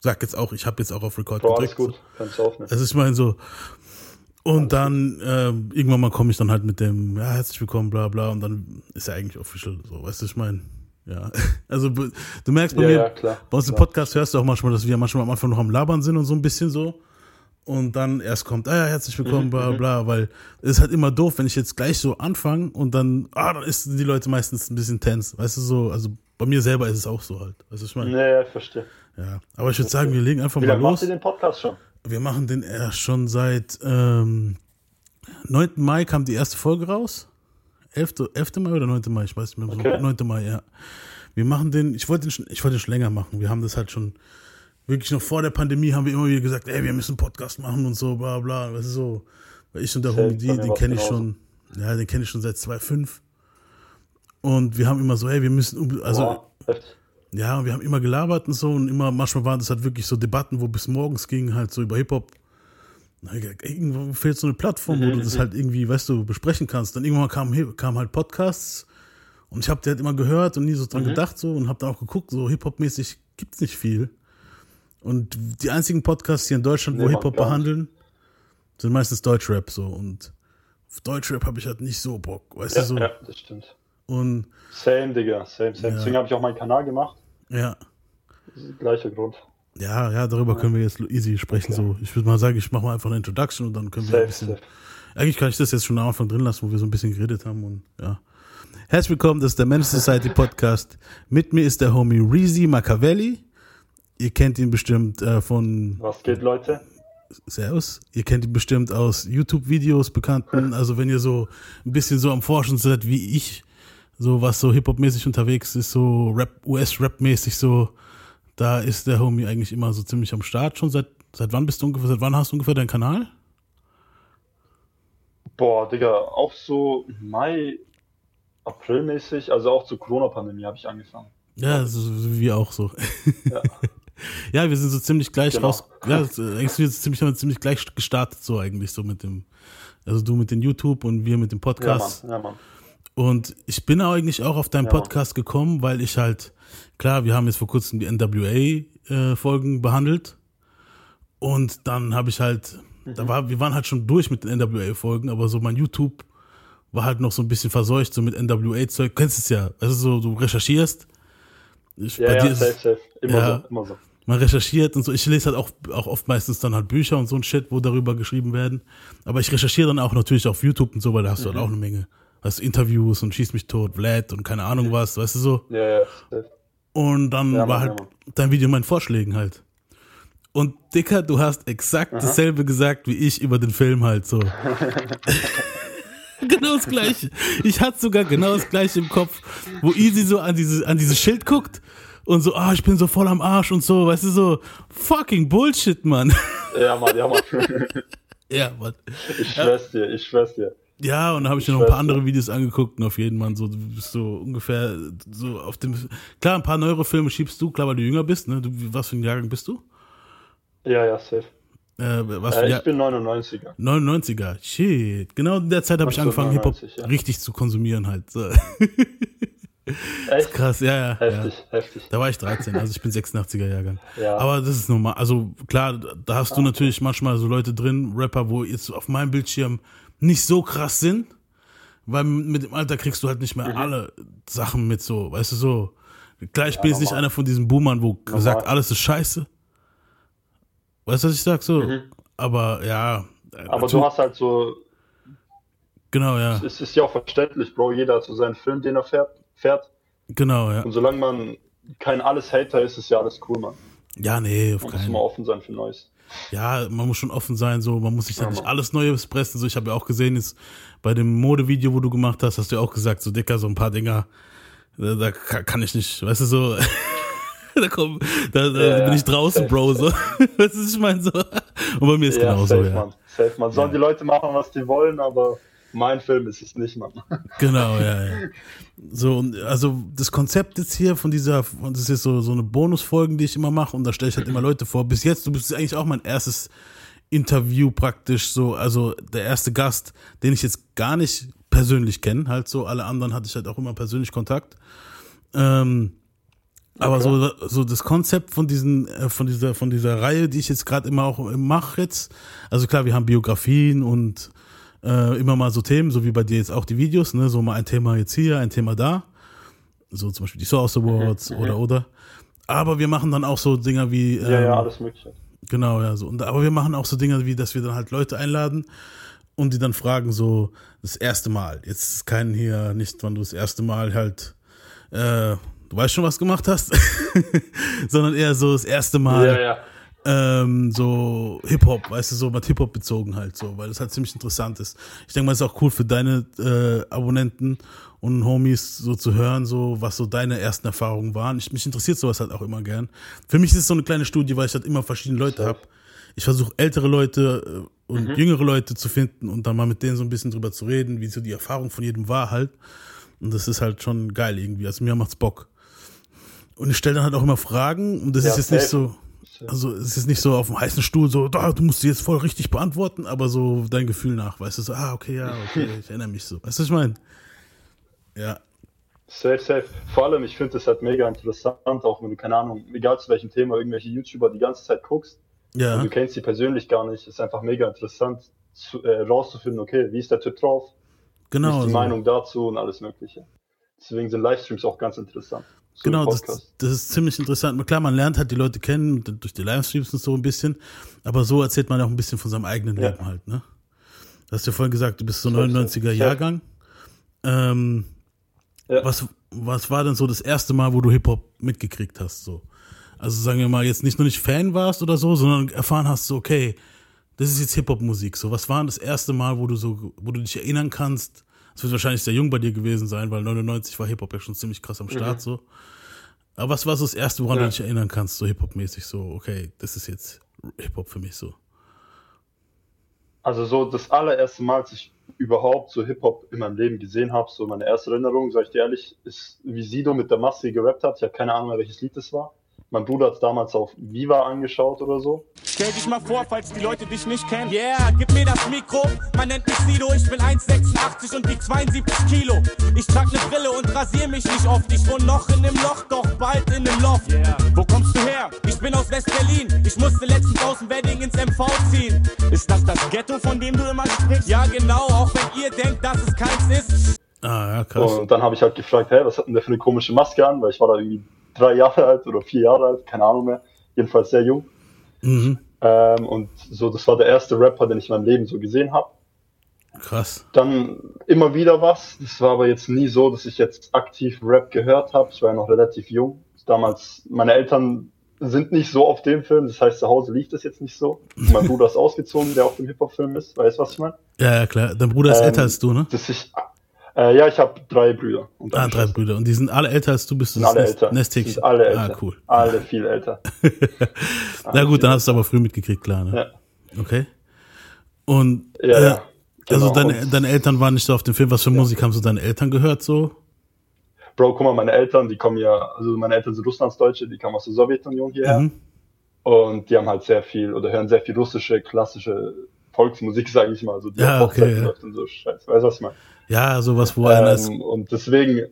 sag jetzt auch, ich habe jetzt auch auf Record Bro, alles gedrückt. gut. Kannst aufnehmen. Also ich meine so. Und dann äh, irgendwann mal komme ich dann halt mit dem, ja, herzlich willkommen, bla bla, und dann ist er eigentlich official, so, weißt du, ich meine. Ja, also du merkst bei Ja, mir, ja, klar, bei uns im. Podcast hörst du auch manchmal, dass wir manchmal am Anfang noch am Labern sind und so ein bisschen so. Und dann erst kommt, ah ja, herzlich willkommen, Mhm, bla bla, weil es ist halt immer doof, wenn ich jetzt gleich so anfange und dann, ah, dann ist die Leute meistens ein bisschen tense, weißt du so, also bei mir selber ist es auch so halt, weißt du, ich meine, Nee, verstehe. Ja. Aber ich würde sagen, wir legen einfach Wie mal lange macht los. ihr den Podcast schon? Wir machen den erst schon seit ähm, 9. Mai kam die erste Folge raus. 11. 11. Mai oder 9. Mai, ich weiß nicht mehr. Okay. So 9. Mai, ja. Wir machen den, ich wollte den, schon- ich wollte den schon länger machen. Wir haben das halt schon, wirklich noch vor der Pandemie haben wir immer wieder gesagt, ey, wir müssen einen Podcast machen und so, bla bla. Weißt du so, weil ich und der Homie, den kenne ich schon, ja, den kenne ich schon seit 2005. Und wir haben immer so, ey, wir müssen, also, heftig. Ja, und wir haben immer gelabert und so und immer, manchmal waren das halt wirklich so Debatten, wo bis morgens ging, halt so über Hip-Hop. Irgendwo fehlt so eine Plattform, wo du das halt irgendwie, weißt du, besprechen kannst. Dann irgendwann kamen kam halt Podcasts und ich habe die halt immer gehört und nie so dran gedacht so und habe dann auch geguckt, so Hip-Hop-mäßig gibt's nicht viel. Und die einzigen Podcasts hier in Deutschland, wo Nee, Hip-Hop behandeln, sind meistens Deutschrap so und auf Deutschrap habe ich halt nicht so Bock, weißt Ja, du so. ja, das stimmt. Und Same, Digga, same, same. Ja. Deswegen habe ich auch meinen Kanal gemacht. ja, Das ist der gleiche Grund. Ja, ja, darüber können wir jetzt easy sprechen. So, ich würde mal sagen, ich mache mal einfach eine Introduction und dann können wir ein Safe, bisschen. safe. Eigentlich kann ich das jetzt schon am Anfang drin lassen, wo wir so ein bisschen geredet haben und ja. Herzlich willkommen, das ist der Mensch Society Podcast. Mit mir ist der Homie Reezy Machiavelli. Ihr kennt ihn bestimmt äh, von Was geht, Leute? Servus. Ihr kennt ihn bestimmt aus YouTube-Videos bekannten. Also wenn ihr so ein bisschen so am Forschen seid wie ich, so was so Hip-Hop-mäßig unterwegs ist, so Rap, US-Rap-mäßig so, da ist der Homie eigentlich immer so ziemlich am Start. Schon seit, seit wann bist du ungefähr, seit wann hast du ungefähr deinen Kanal? Boah, Digga, auch so Mai, April mäßig, also auch zur Corona-Pandemie habe ich angefangen. Ja, so, wir auch so. Ja. Ja, wir sind so ziemlich gleich Genau. raus. Ja, eigentlich sind wir ziemlich, haben ziemlich gleich gestartet, so eigentlich, so mit dem, also du mit dem YouTube und wir mit dem Ja, Podcast. Mann, ja, Mann. Und ich bin eigentlich auch auf deinen Ja. Podcast gekommen, weil ich halt, klar, wir haben jetzt vor kurzem die NWA-Folgen behandelt. Und dann habe ich halt, da war, wir waren halt schon durch mit den NWA-Folgen, aber so mein YouTube war halt noch so ein bisschen verseucht, so mit NWA-Zeug. Kennst es ja. Also so, du recherchierst. Ich, Ja, bei dir ja, ist safe, safe. Immer Ja. so, immer so. man recherchiert und so. Ich lese halt auch, auch oft meistens dann halt Bücher und so ein Shit, wo darüber geschrieben werden. Aber ich recherchiere dann auch natürlich auf YouTube und so, weil da hast du Mhm. halt auch eine Menge. Weißt du, Interviews und Schieß mich tot, Vlad und keine Ahnung was, weißt du so. Ja, ja. Und dann Ja, war halt ja, dein Video mein Vorschlägen halt. Und Dicker, du hast exakt dasselbe gesagt wie ich über den Film halt so. genau das gleiche. Ich hatte sogar genau das gleiche im Kopf, wo Easy so an diese an dieses Schild guckt und so, ah, ich bin so voll am Arsch und so, weißt du so, fucking Bullshit, Mann. Ja, Mann, ja, Mann. ja, Mann. Ich schwör's dir, ich schwör's dir. Ja, und dann habe ich mir noch ein paar andere Videos angeguckt und auf jeden Fall so, du bist so ungefähr so auf dem, klar, ein paar neuere Filme schiebst du, klar, weil du jünger bist, ne? Du, was für ein Jahrgang bist du? Ja, ja, safe. Äh, was Äh, ich Jahr? bin 99er. 99er, shit. Genau in der Zeit habe ich angefangen, Hip-Hop 99, ja. richtig zu konsumieren halt. So. Echt? Krass, ja, ja. Heftig, ja. heftig. Da war ich 13, also ich bin 86er Jahrgang. Ja. Aber das ist normal. Also klar, da hast du natürlich manchmal so Leute drin, Rapper, wo jetzt auf meinem Bildschirm nicht so krass sind, weil mit dem Alter kriegst du halt nicht mehr Mhm. alle Sachen mit so, weißt du so. Klar, ich bin jetzt nicht einer von diesen Boomern, wo gesagt, alles ist scheiße. Weißt du, was ich sag so? Aber ja. Mhm. Aber du hast halt so, Genau, ja. es ist ja auch verständlich, Bro, jeder hat so seinen Film, den er fährt, fährt. Genau, ja. Und solange man kein alles Hater ist, ist ja alles cool, Mann. Ja, nee, auf Man muss keinen immer offen sein für Neues. Ja, man muss schon offen sein, so, man muss sich Ja, nicht alles Neues pressen. So, ich habe ja auch gesehen, jetzt bei dem Modevideo, wo du gemacht hast, hast du ja auch gesagt, so Dicker, so ein paar Dinger, da, da ka- kann ich nicht, weißt du, so, da komm, da, da Ja, bin ich draußen, safe, Bro, so, weißt du, was ich meine, so. Und bei mir ist ja, genauso, safe, ja. Mann. Safe, man. Sollen die Leute machen, was die wollen, aber mein Film ist es nicht, Mann. Genau, ja, ja. So, und also das Konzept jetzt hier von dieser, und das ist jetzt so, so eine Bonusfolgen, die ich immer mache, und da stelle ich halt immer Leute vor. Bis jetzt, du bist eigentlich auch mein erstes Interview praktisch, so, also der erste Gast, den ich jetzt gar nicht persönlich kenne, halt so. Alle anderen hatte ich halt auch immer persönlich Kontakt. Ähm, Aber okay. so, so das Konzept von diesen, äh, von dieser, von dieser Reihe, die ich jetzt gerade immer auch mache jetzt, also klar, wir haben Biografien und äh, immer mal so Themen, so wie bei dir jetzt auch die Videos, ne, so mal ein Thema jetzt hier, ein Thema da, so zum Beispiel die Source Awards mhm. oder oder. Aber wir machen dann auch so Dinger wie ähm, ja, ja, ähm, alles Mögliche. Genau, ja so. Und aber wir machen auch so Dinge wie, dass wir dann halt Leute einladen und die dann fragen so das erste Mal. Jetzt keinen hier nicht, wann du das erste Mal halt äh, du weißt schon, was gemacht hast, sondern eher so das erste Mal. Ja, ja. Ähm, so Hip-Hop, weißt du, so mit Hip-Hop bezogen halt so, weil das halt ziemlich interessant ist. Ich denke mal, es ist auch cool für deine äh, Abonnenten und Homies so zu hören, so was so deine ersten Erfahrungen waren. Ich, mich interessiert sowas halt auch immer gern. Für mich ist es so eine kleine Studie, weil ich halt immer verschiedene Leute habe. Ich versuche ältere Leute äh, und mhm. jüngere Leute zu finden und dann mal mit denen so ein bisschen drüber zu reden, wie so die Erfahrung von jedem war halt. Und das ist halt schon geil irgendwie. Also mir macht's Bock. Und ich stelle dann halt auch immer Fragen und das ja, ist jetzt nicht so, also es ist nicht so auf dem heißen Stuhl so, da, du musst sie jetzt voll richtig beantworten, aber so dein Gefühl nach, weißt du, so, ah, okay, ja, okay, ich erinnere mich so. Weißt du, was ich meine? Ja. Safe, safe. Vor allem, ich finde das halt mega interessant, auch wenn du, keine Ahnung, egal zu welchem Thema, irgendwelche YouTuber die ganze Zeit guckst. Ja. Und du kennst sie persönlich gar nicht. Ist einfach mega interessant, zu, äh, rauszufinden, okay, wie ist der Typ drauf? Genau. Wie ist die so. Meinung dazu und alles Mögliche. Deswegen sind Livestreams auch ganz interessant. Genau, das, das, ist ziemlich interessant. Klar, man lernt halt die Leute kennen durch die Livestreams und so ein bisschen, aber so erzählt man auch ein bisschen von seinem eigenen ja. Leben halt, ne? Du hast ja vorhin gesagt, du bist so 99er Jahrgang. Ähm, ja. was, was war denn so das erste Mal, wo du Hip-Hop mitgekriegt hast? So? Also sagen wir mal, jetzt nicht nur nicht Fan warst oder so, sondern erfahren hast, so, okay, das ist jetzt Hip-Hop-Musik. So, was war denn das erste Mal, wo du so, wo du dich erinnern kannst, es wird wahrscheinlich sehr jung bei dir gewesen sein, weil 99 war Hip-Hop ja schon ziemlich krass am Start mhm. so. Aber was war so das Erste, woran ja. du dich erinnern kannst, so Hip-Hop-mäßig, so, okay, das ist jetzt Hip-Hop für mich so? Also so das allererste Mal, als ich überhaupt so Hip-Hop in meinem Leben gesehen habe, so meine erste Erinnerung, sag ich dir ehrlich, ist, wie Sido mit der Masse gerappt hat. Ich habe keine Ahnung mehr, welches Lied das war. Mein Bruder hat es damals auf Viva angeschaut oder so. Stell dich mal vor, falls die Leute dich nicht kennen. Yeah, gib mir das Mikro. Man nennt mich Sido, ich bin 1,86 und wieg 72 Kilo. Ich trag ne Brille und rasier mich nicht oft. Ich wohne noch in nem Loch, doch bald in nem Loft. Yeah. Wo kommst du her? Ich bin aus West-Berlin. Ich musste letztens aus dem Wedding ins MV ziehen. Ist das das Ghetto, von dem du immer sprichst? Ja, genau, auch wenn ihr denkt, dass es keins ist. Ah, ja, krass. Und dann habe ich halt gefragt, hey, was hat denn der für eine komische Maske an? Weil ich war da irgendwie drei Jahre alt oder vier Jahre alt, keine Ahnung mehr, jedenfalls sehr jung. Mhm. Ähm, und so, das war der erste Rapper, den ich in meinem Leben so gesehen habe. Krass. Dann immer wieder was. Das war aber jetzt nie so, dass ich jetzt aktiv Rap gehört habe. Ich war ja noch relativ jung. Damals, meine Eltern sind nicht so auf dem Film, das heißt, zu Hause liegt das jetzt nicht so. Mein Bruder ist ausgezogen, der auf dem Hip-Hop-Film ist. Weißt du, was ich meine? Ja, ja, klar. Dein Bruder ist ähm, älter als du, ne? Dass ich äh, ja, ich habe drei Brüder. ah, drei Brüder. Und die sind alle älter als du bist. Du alle älter. Nestig. Sind alle älter. Ah, cool. Alle viel älter. Na gut, dann hast du aber früh mitgekriegt, klar. Ne? Ja. Okay. Und ja, äh, ja. Genau. also deine, deine Eltern waren nicht so auf dem Film. Was für Musik haben so deine Eltern gehört so? Bro, guck mal, meine Eltern, die kommen ja, also meine Eltern sind Russlandsdeutsche, die kamen aus der Sowjetunion hierher. Mhm. Und die haben halt sehr viel oder hören sehr viel russische, klassische Volksmusik, sage ich mal. So die ja, okay, ja. und so Scheiß. Weißt du, was ich meine? Ja, sowas, wo einer ist. Ähm, und deswegen,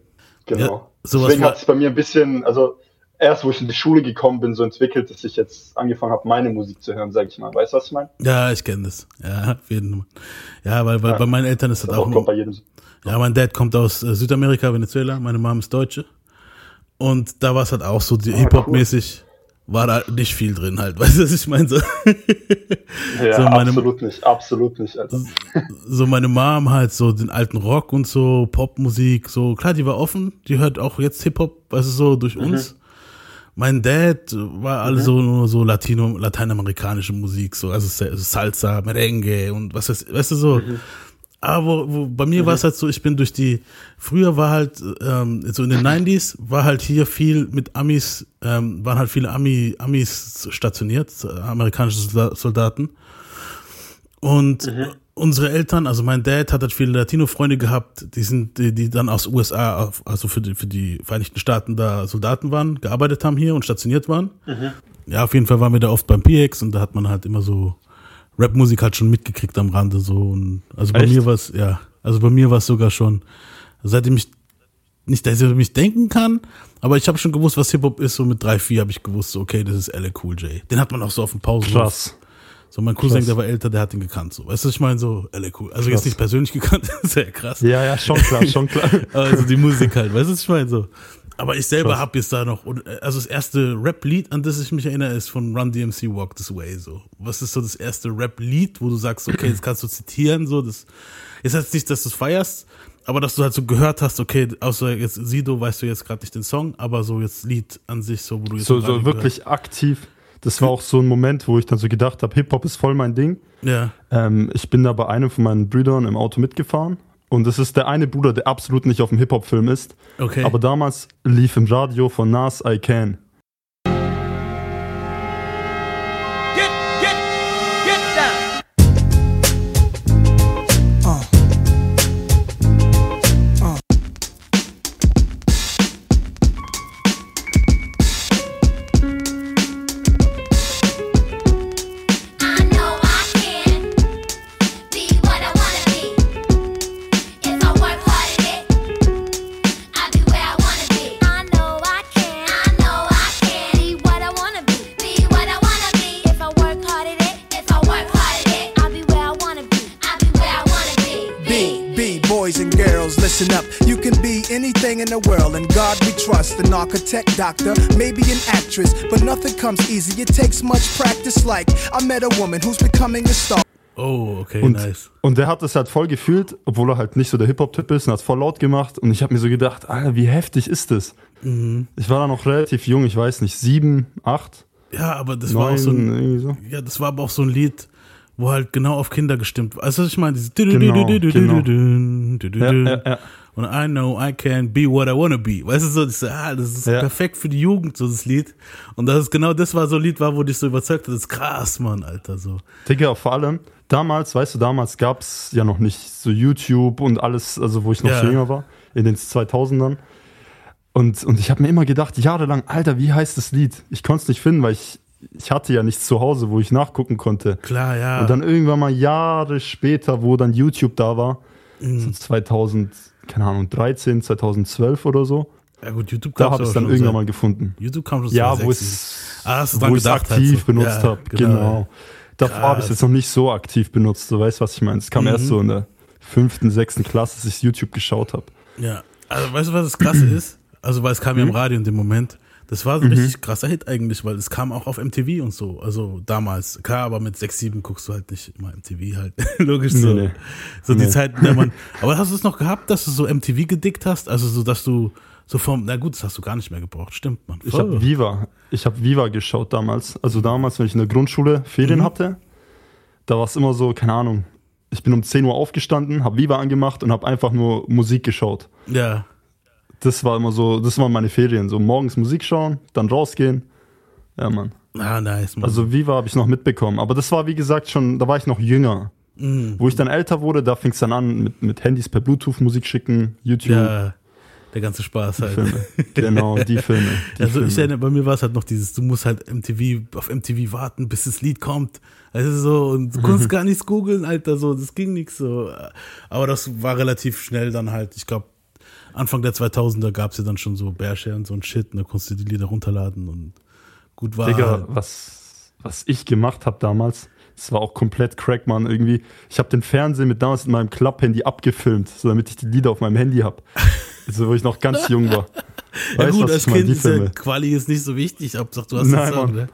genau. Ja, deswegen hat es bei mir ein bisschen, also erst wo ich in die Schule gekommen bin, so entwickelt, dass ich jetzt angefangen habe, meine Musik zu hören, sag ich mal. Weißt du, was ich meine? Ja, ich kenne das. Ja, auf jeden Fall. Ja, weil, weil ja. bei meinen Eltern ist das, das auch. Kommt bei jedem. Ja, mein Dad kommt aus äh, Südamerika, Venezuela, meine Mom ist Deutsche. Und da war es halt auch so ah, Hip-Hop-mäßig. Cool war da nicht viel drin halt, weißt du, was ich meine? So, ja, so meine, absolut nicht, absolut nicht. Alter. So meine Mom halt so den alten Rock und so, Popmusik, so, klar, die war offen, die hört auch jetzt Hip-Hop, weißt du, so durch mhm. uns. Mein Dad war alles mhm. so nur so Latino, lateinamerikanische Musik, so, also Salsa, Merengue und was weißt, weißt du, so. Mhm. Aber wo, wo, bei mir mhm. war es halt so, ich bin durch die, früher war halt, ähm, so in den 90s, war halt hier viel mit Amis, ähm, waren halt viele Ami, Amis stationiert, amerikanische Soldaten. Und mhm. unsere Eltern, also mein Dad hat halt viele Latino-Freunde gehabt, die sind, die, die dann aus USA, also für die, für die Vereinigten Staaten da Soldaten waren, gearbeitet haben hier und stationiert waren. Mhm. Ja, auf jeden Fall waren wir da oft beim PX und da hat man halt immer so Rapmusik halt schon mitgekriegt am Rande so. Und also bei Echt? mir war es, ja, also bei mir war es sogar schon, seitdem ich nicht, dass ich mich denken kann, aber ich habe schon gewusst, was Hip-Hop ist. So mit drei, vier habe ich gewusst, so, okay, das ist LL Cool J. Den hat man auch so auf dem Pausen. Krass. So, mein Cousin, Krass. der war älter, der hat ihn gekannt. So, weißt du, ich meine, so, LL Cool. Also Krass. jetzt nicht persönlich gekannt, sehr krass. Ja, ja, schon klar, schon klar. Also die Musik halt, weißt du, was ich meine? So. Aber ich selber habe jetzt da noch, äh, also das erste Rap-Lied, an das ich mich erinnere, ist von Run DMC Walk This Way. So. Was ist so das erste Rap-Lied, wo du sagst, okay, das kannst du zitieren, so, das ist jetzt nicht, dass du es feierst, aber dass du halt so gehört hast, okay, außer jetzt Sido weißt du jetzt gerade nicht den Song, aber so jetzt Lied an sich, so, wo du jetzt So, so wirklich aktiv. Das war auch so ein Moment, wo ich dann so gedacht habe, Hip-Hop ist voll mein Ding. gehört. Ähm, ich bin da bei einem von meinen Brüdern im Auto mitgefahren. Und das ist der eine Bruder, der absolut nicht auf dem Hip-Hop-Film ist. Okay. Aber damals lief im Radio von Nas I Can. Anything in the world, and God we trust. An architect, doctor, maybe an actress, but nothing comes easy. It takes much practice. Like, I met a woman who's becoming a star. oh, okay, Und, nice. und der hat das halt voll gefühlt, obwohl er halt nicht so der Hip-Hop-Typ ist und hat voll laut gemacht. Und ich habe mir so gedacht, Alter, wie heftig ist das? Mhm. Ich war da noch relativ jung, ich weiß nicht, sieben, acht, Ja, aber das war auch neun, so ein, so. Ja, das war aber auch so ein Lied, wo halt genau auf Kinder gestimmt war. Also ich meine, dieses Genau, genau. Ja, ja, ja. Und I know I can be what I wanna be. Weißt du so, das, ist, ah, das ist Ja. perfekt für die Jugend, so das Lied. Und das ist genau das war so ein Lied war, wo dich so überzeugt hat. Das ist krass, Mann, Alter, so. Digga, vor allem, damals, weißt du, damals gab es ja noch nicht so YouTube und alles, also wo ich noch Ja. so jünger war, in den 2000ern. Und, und ich habe mir immer gedacht, jahrelang, Alter, wie heißt das Lied? Ich konnte es nicht finden, weil ich, ich hatte ja nichts zu Hause, wo ich nachgucken konnte. Klar, ja. Und dann irgendwann mal Jahre später, wo dann YouTube da war, Mhm. so 2000, keine Ahnung, 13, 2012 oder so, ja gut, YouTube da kam's habe ich aber dann irgendwann seit- mal gefunden. YouTube kam schon Ja, 2006. wo es, Ah, wo ich es halt aktiv so. benutzt Ja, habe. genau. Genau. Davor habe ich es jetzt noch nicht so aktiv benutzt. Du weißt, was ich meine. Es kam erst Mhm. so in der fünften, sechsten Klasse, dass ich YouTube geschaut habe. Ja, also weißt du, was das Krasse ist? Also, weil es kam ja Mhm. im Radio in dem Moment. Das war so ein richtig krasser Hit eigentlich, weil es kam auch auf MTV und so. Also damals. Klar, aber mit 6, 7 guckst du halt nicht immer MTV halt. Logisch so. Nee, nee. So die Nee. Zeiten, der man. Aber hast du es noch gehabt, dass du so MTV gedickt hast? Also so, dass du so vom, na gut, das hast du gar nicht mehr gebraucht. Stimmt, man. Ich habe Viva, ich habe Viva geschaut damals. Also damals, wenn ich in der Grundschule Ferien Mhm. hatte, da war es immer so, keine Ahnung. Ich bin um 10 Uhr aufgestanden, habe Viva angemacht und habe einfach nur Musik geschaut. Ja. Das war immer so, das waren meine Ferien. So morgens Musik schauen, dann rausgehen. Ja, Mann. Ah, nice, man. Also Viva habe ich noch mitbekommen. Aber das war, wie gesagt, schon, da war ich noch jünger. Mhm. Wo ich dann älter wurde, da fing es dann an mit, mit Handys per Bluetooth Musik schicken, YouTube, ja, der ganze Spaß halt. Filme. Genau, die Filme. Die Also ich Filme. erinnere, bei mir war es halt noch dieses, du musst halt MTV, auf MTV warten, bis das Lied kommt. Also so, und du konntest gar nichts googeln, Alter, so, das ging nix so. Aber das war relativ schnell dann halt, ich glaube, Anfang der 2000er gab es ja dann schon so Bearshare und so ein Shit, und da konntest du die Lieder runterladen und gut war. Digga, halt. was, was ich gemacht habe damals, das war auch komplett crack, Mann. Irgendwie, ich habe den Fernsehen mit damals in meinem Club-Handy abgefilmt, so damit ich die Lieder auf meinem Handy habe. Also, wo ich noch ganz jung war. Ja gut, als? Kind ist ja. Quali ist nicht so wichtig, Hauptsache du hast Nein, Mann. ne?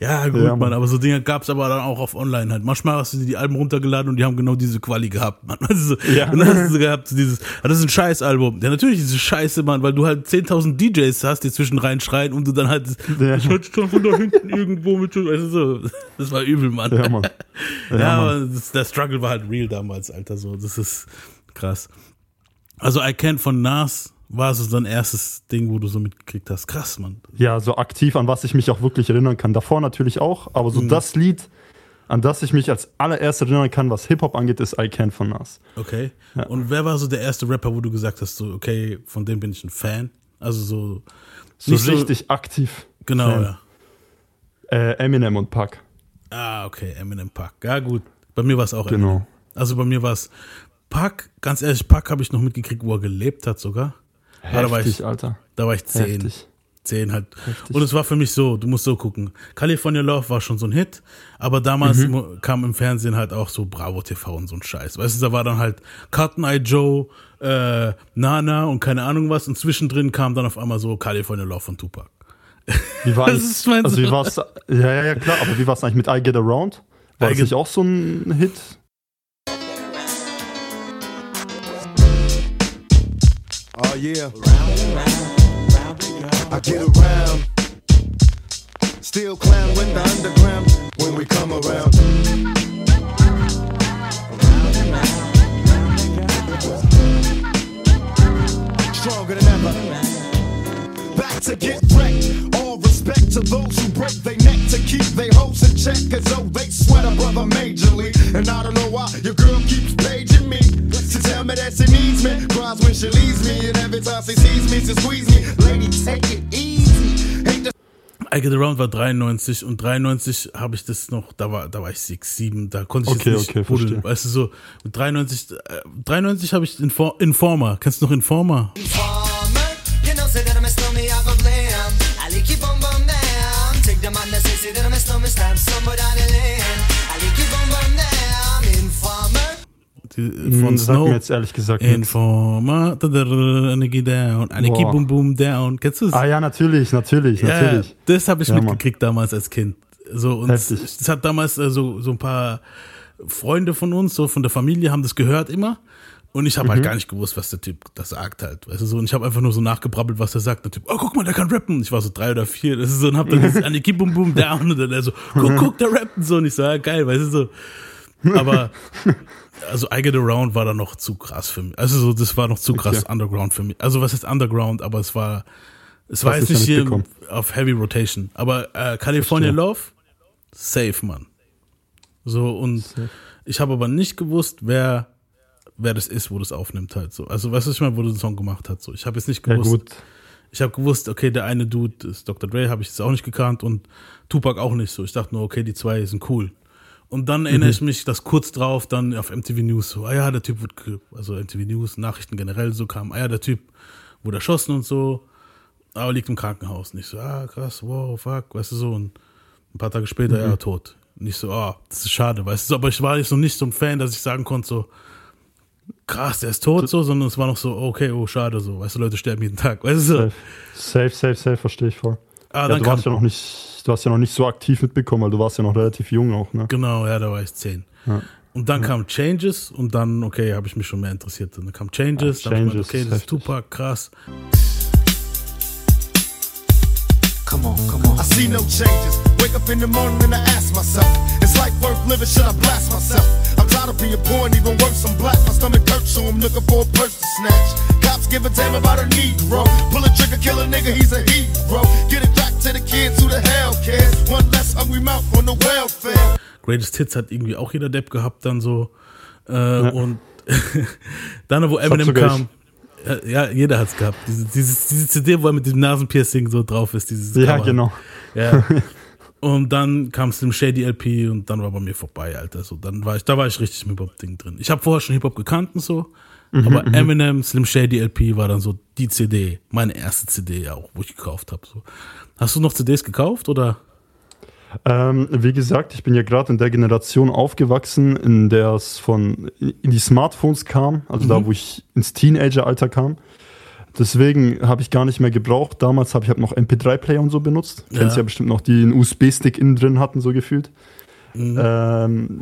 Ja, gut, Ja, Mann. Mann. aber so Dinge gab's aber dann auch auf online halt. Manchmal hast du dir die Alben runtergeladen und die haben genau diese Quali gehabt, Mann. Also, Ja. Und dann hast du gehabt, so dieses, ah, das ist ein Scheiß-Album. Ja, natürlich ist es scheiße, Mann, weil du halt 10.000 DJs hast, die zwischen reinschreien und du dann halt, Ja. ich hörte schon von da hinten irgendwo mit, also so, das war übel, Mann. Ja, Mann. Ja, Ja, Mann. aber das, der Struggle war halt real damals, Alter, so, das ist krass. Also, I Can von Nas war so dein erstes Ding, wo du so mitgekriegt hast. Krass, Mann. Ja, so aktiv, an was ich mich auch wirklich erinnern kann. Davor natürlich auch, aber Mhm. so das Lied, an das ich mich als allererstes erinnern kann, was Hip-Hop angeht, ist I Can von Nas. Okay. Und wer war so der erste Rapper, wo du gesagt hast, so, okay, von dem bin ich ein Fan? Also so, So Nicht so- richtig aktiv. genau, Fan. ja. Äh, Eminem und Pac. Ah, okay, Eminem Pack. Ja, gut. Bei mir war es auch Genau. Eminem. Also bei mir war es Pack, ganz ehrlich, Pack habe ich noch mitgekriegt, wo er gelebt hat sogar. Da war Heftig, ich, Alter. da war ich zehn. Heftig. Zehn halt. Heftig. Und es war für mich so, du musst so gucken. California Love war schon so ein Hit, aber damals Mhm. kam im Fernsehen halt auch so Bravo TV und so ein Scheiß. Weißt du, da war dann halt Cotton Eye Joe, äh, Nana und keine Ahnung was. Und zwischendrin kam dann auf einmal so California Love von Tupac. Wie war mein also wie war's, ja, ja, ja, klar, aber wie war es eigentlich mit I Get Around? War das nicht auch so ein Hit? Oh yeah. I get around. Still clown with the underground when we come around. Stronger than ever. Back to get wrecked. All respect to those who break their neck to keep their hopes in check. As me. And every time she sees me, she squeeze me. Lady, take it easy. Hate to I Get Around war 93 und 93 habe ich das noch, da war, da war ich 6, 7, da konnte ich Okay, jetzt nicht okay, buddeln. verstehe. Weißt du so, und 93, äh, 93 habe ich Infor Informer. Kennst du noch Informer? Informer, you know, say that I'm a snowman, I go blam. I like you bum bum down. Take the man that say, say that I'm a snowman, stamp somewhere Die, Hm, von sagt mir Snow. jetzt ehrlich gesagt da, da, da, Aniki down, Boah. boom boom down. Kennst du das? Ah ja, natürlich, natürlich, Ja, natürlich. das habe ich Ja, Mann. mitgekriegt damals als Kind. So und Heftig. das hat damals äh, so so ein paar Freunde von uns, so von der Familie, haben das gehört immer. Und ich habe Mhm. halt gar nicht gewusst, was der Typ da sagt halt. Weißt du so? Und ich habe einfach nur so nachgebrabbelt, was er sagt. Der Typ, oh guck mal, der kann rappen. Ich war so drei oder vier. Das ist so und hab dann dieses Aniki Boom Boom Down und dann er so, guck, guck, der rappt und so. Und ich so, ja, geil, weißt du so. Aber also I Get Around war da noch zu krass für mich. Also so, das war noch zu krass Okay. Underground für mich. Also was ist Underground, aber es war, es war jetzt nicht ja hier mitbekommen. auf Heavy Rotation. Aber äh, California. Love, safe, Mann. So, und ich habe aber nicht gewusst, wer, wer das ist, wo das aufnimmt halt so. Also weißt du, was ich meine, wo du den Song gemacht hat. So. Ich habe jetzt nicht Ja gewusst. gut, Ich habe gewusst, okay, der eine Dude ist Dr. Dre, habe ich jetzt auch nicht gekannt und Tupac auch nicht so. Ich dachte nur, okay, die zwei sind cool. Und dann erinnere ich mich, dass kurz drauf dann auf MTV News so, ah ja, der Typ wird, also MTV News, Nachrichten generell so kam, ah ja, der Typ wurde erschossen und so, aber liegt im Krankenhaus. Nicht so, ah krass, wow, fuck, weißt du so. Und ein paar Tage später, ja, tot. Nicht so, ah, das ist schade, weißt du so. Aber ich war jetzt noch nicht so ein Fan, dass ich sagen konnte, so, krass, der ist tot, so, sondern es war noch so, okay, oh, schade, so, weißt du, Leute sterben jeden Tag, weißt du so. safe, safe, safe, safe verstehe ich voll. Ah, Ja, dann du warst ja noch nicht, du hast ja noch nicht so aktiv mitbekommen, weil du warst ja noch relativ jung auch, ne? genau, ja, da war ich zehn. Ja. Und dann kam Changes und dann, okay, habe ich mich schon mehr interessiert. Dann kam Changes, Ja, dann hab ich Changes okay, das ist. Tupac, krass. Come on, come on. I see no changes. Wake up in the morning and I ask myself, is life worth living? Should I blast myself? I'm tired of being poor and even worse, I'm black. My stomach hurts, so I'm looking for a purse to snatch. Cops give a damn about a Negro. Pull a trigger, kill a nigga, he's a hero. Get it back to the kids who the hell cares. One less hungry mouth on the welfare. Greatest Hits hat irgendwie auch jeder Depp gehabt, dann so. Äh, Und dann, wo Eminem kam, äh, ja, jeder hat's gehabt. Diese, dieses, diese CD, wo er mit dem Nasenpiercing so drauf ist. Dieses Ja, Cover. genau. Ja. Und dann kam Slim Shady LP und dann war bei mir vorbei, Alter. So, dann war ich, da war ich richtig im Hip-Hop-Ding drin. Ich habe vorher schon Hip-Hop gekannt und so, Mhm, aber Eminem, Slim Shady LP war dann so die CD, meine erste CD auch, wo ich gekauft habe. So. Hast du noch CDs gekauft oder? Ähm, wie gesagt, ich bin ja gerade in der Generation aufgewachsen, in der es von in die Smartphones kam, also da, wo ich ins Teenageralter kam. Deswegen habe ich gar nicht mehr gebraucht. Damals habe ich hab noch MP3-Player und so benutzt. Ja. Kennst ja bestimmt noch, die einen USB-Stick innen drin hatten, so gefühlt. Ähm,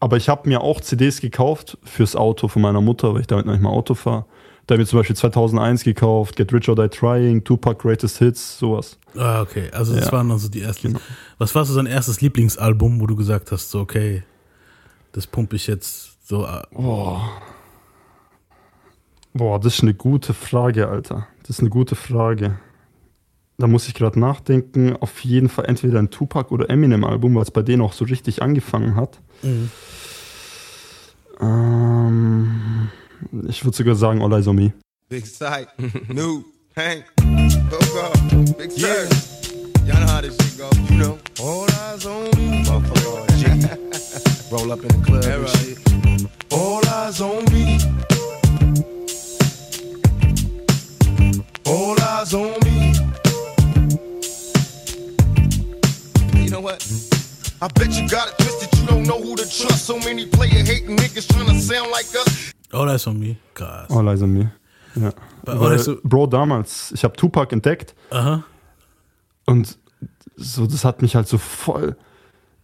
aber ich habe mir auch CDs gekauft fürs Auto von meiner Mutter, weil ich damit manchmal Auto fahre. Da habe ich zum Beispiel 2001 gekauft, Get Rich or Die Trying, Tupac Greatest Hits, sowas. Ah, okay. Also das Ja. waren dann so die ersten. Genau. Was war so dein erstes Lieblingsalbum, wo du gesagt hast, so okay, das pumpe ich jetzt so. äh, Boah, das ist eine gute Frage, Alter. Das ist eine gute Frage. Da muss ich gerade nachdenken. Auf jeden Fall entweder ein Tupac oder Eminem-Album, weil es bei denen auch so richtig angefangen hat. Ähm, ich würde sogar sagen All Eyes on Me. Big sight, new, Hank, Coco, big yeah. Y'all know how this shit go, you know. All eyes on me, motherfucker. G. Roll up in the club and shit. All eyes on me. eyes on me. You know what? I bet you got it twisted, don't know who to trust. So many player hating niggas trying to sound like us. All Eyes on Me. Krass. All Eyes on Me. Ja. Weil, on- Bro, damals, ich habe Tupac entdeckt Aha. und so, das hat mich halt so voll,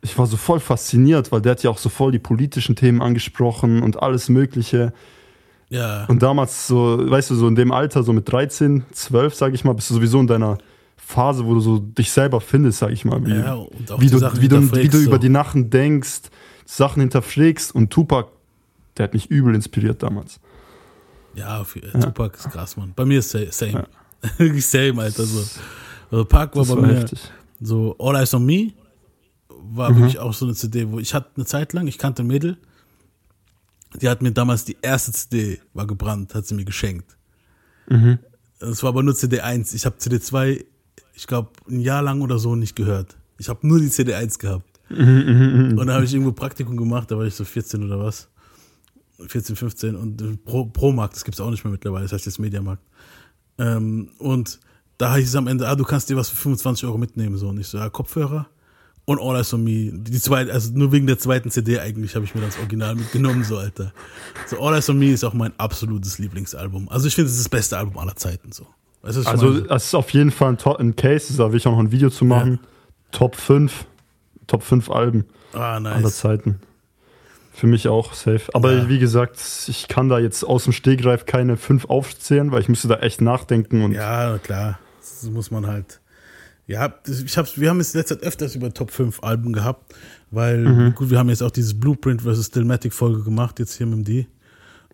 ich war so voll fasziniert, weil der hat ja auch so voll die politischen Themen angesprochen und alles Mögliche. Ja. Und damals so, weißt du, so in dem Alter, so mit 13, 12, sag ich mal, bist du sowieso in deiner Phase, wo du so dich selber findest, sag ich mal. Wie, Ja, und auch wie, du, wie, du, wie du so. über die Nachen denkst, Sachen hinterfragst und Tupac, der hat mich übel inspiriert damals. Ja, auf, Tupac ist krass, Mann. Bei mir ist sa- same. same, Alter. So. Also Park war Das bei war mir heftig. so All Eyes on Me war Mhm. wirklich auch so eine CD, wo ich hatte eine Zeit lang, ich kannte ein Mädel, die hat mir damals die erste CD, war gebrannt, hat sie mir geschenkt. Mhm. Das war aber nur CD 1. Ich habe CD 2, ich glaube, ein Jahr lang oder so nicht gehört. Ich habe nur die CD 1 gehabt. Und da habe ich irgendwo Praktikum gemacht, da war ich so 14 oder was. 14, 15 und äh, Pro, Pro-Markt, das gibt es auch nicht mehr mittlerweile, das heißt jetzt Mediamarkt. Ähm, und da hieß es am Ende, ah, du kannst dir was für 25 Euro mitnehmen. So. Und ich so, ja, Kopfhörer und All Eyes on Me. Die zweite, also nur wegen der zweiten CD eigentlich habe ich mir das Original mitgenommen, so, Alter. So, All Eyes on Me ist auch mein absolutes Lieblingsalbum. Also ich finde, es ist das beste Album aller Zeiten, so. Was ich Also, das ist auf jeden Fall ein, ein Case, da will ich auch noch ein Video zu machen. Top 5, Top 5 Alben ah, aller nice. Zeiten. Für mich auch safe. Aber Ja. wie gesagt, ich kann da jetzt aus dem Stegreif keine 5 aufzählen, weil ich müsste da echt nachdenken und Ja, klar. Das muss man halt. Ja, das- ich hab's, wir haben jetzt letzter Zeit öfters über Top 5 Alben gehabt, weil, Mhm. gut, wir haben jetzt auch dieses Blueprint vs. Stillmatic Folge gemacht, jetzt hier mit dem D. ja,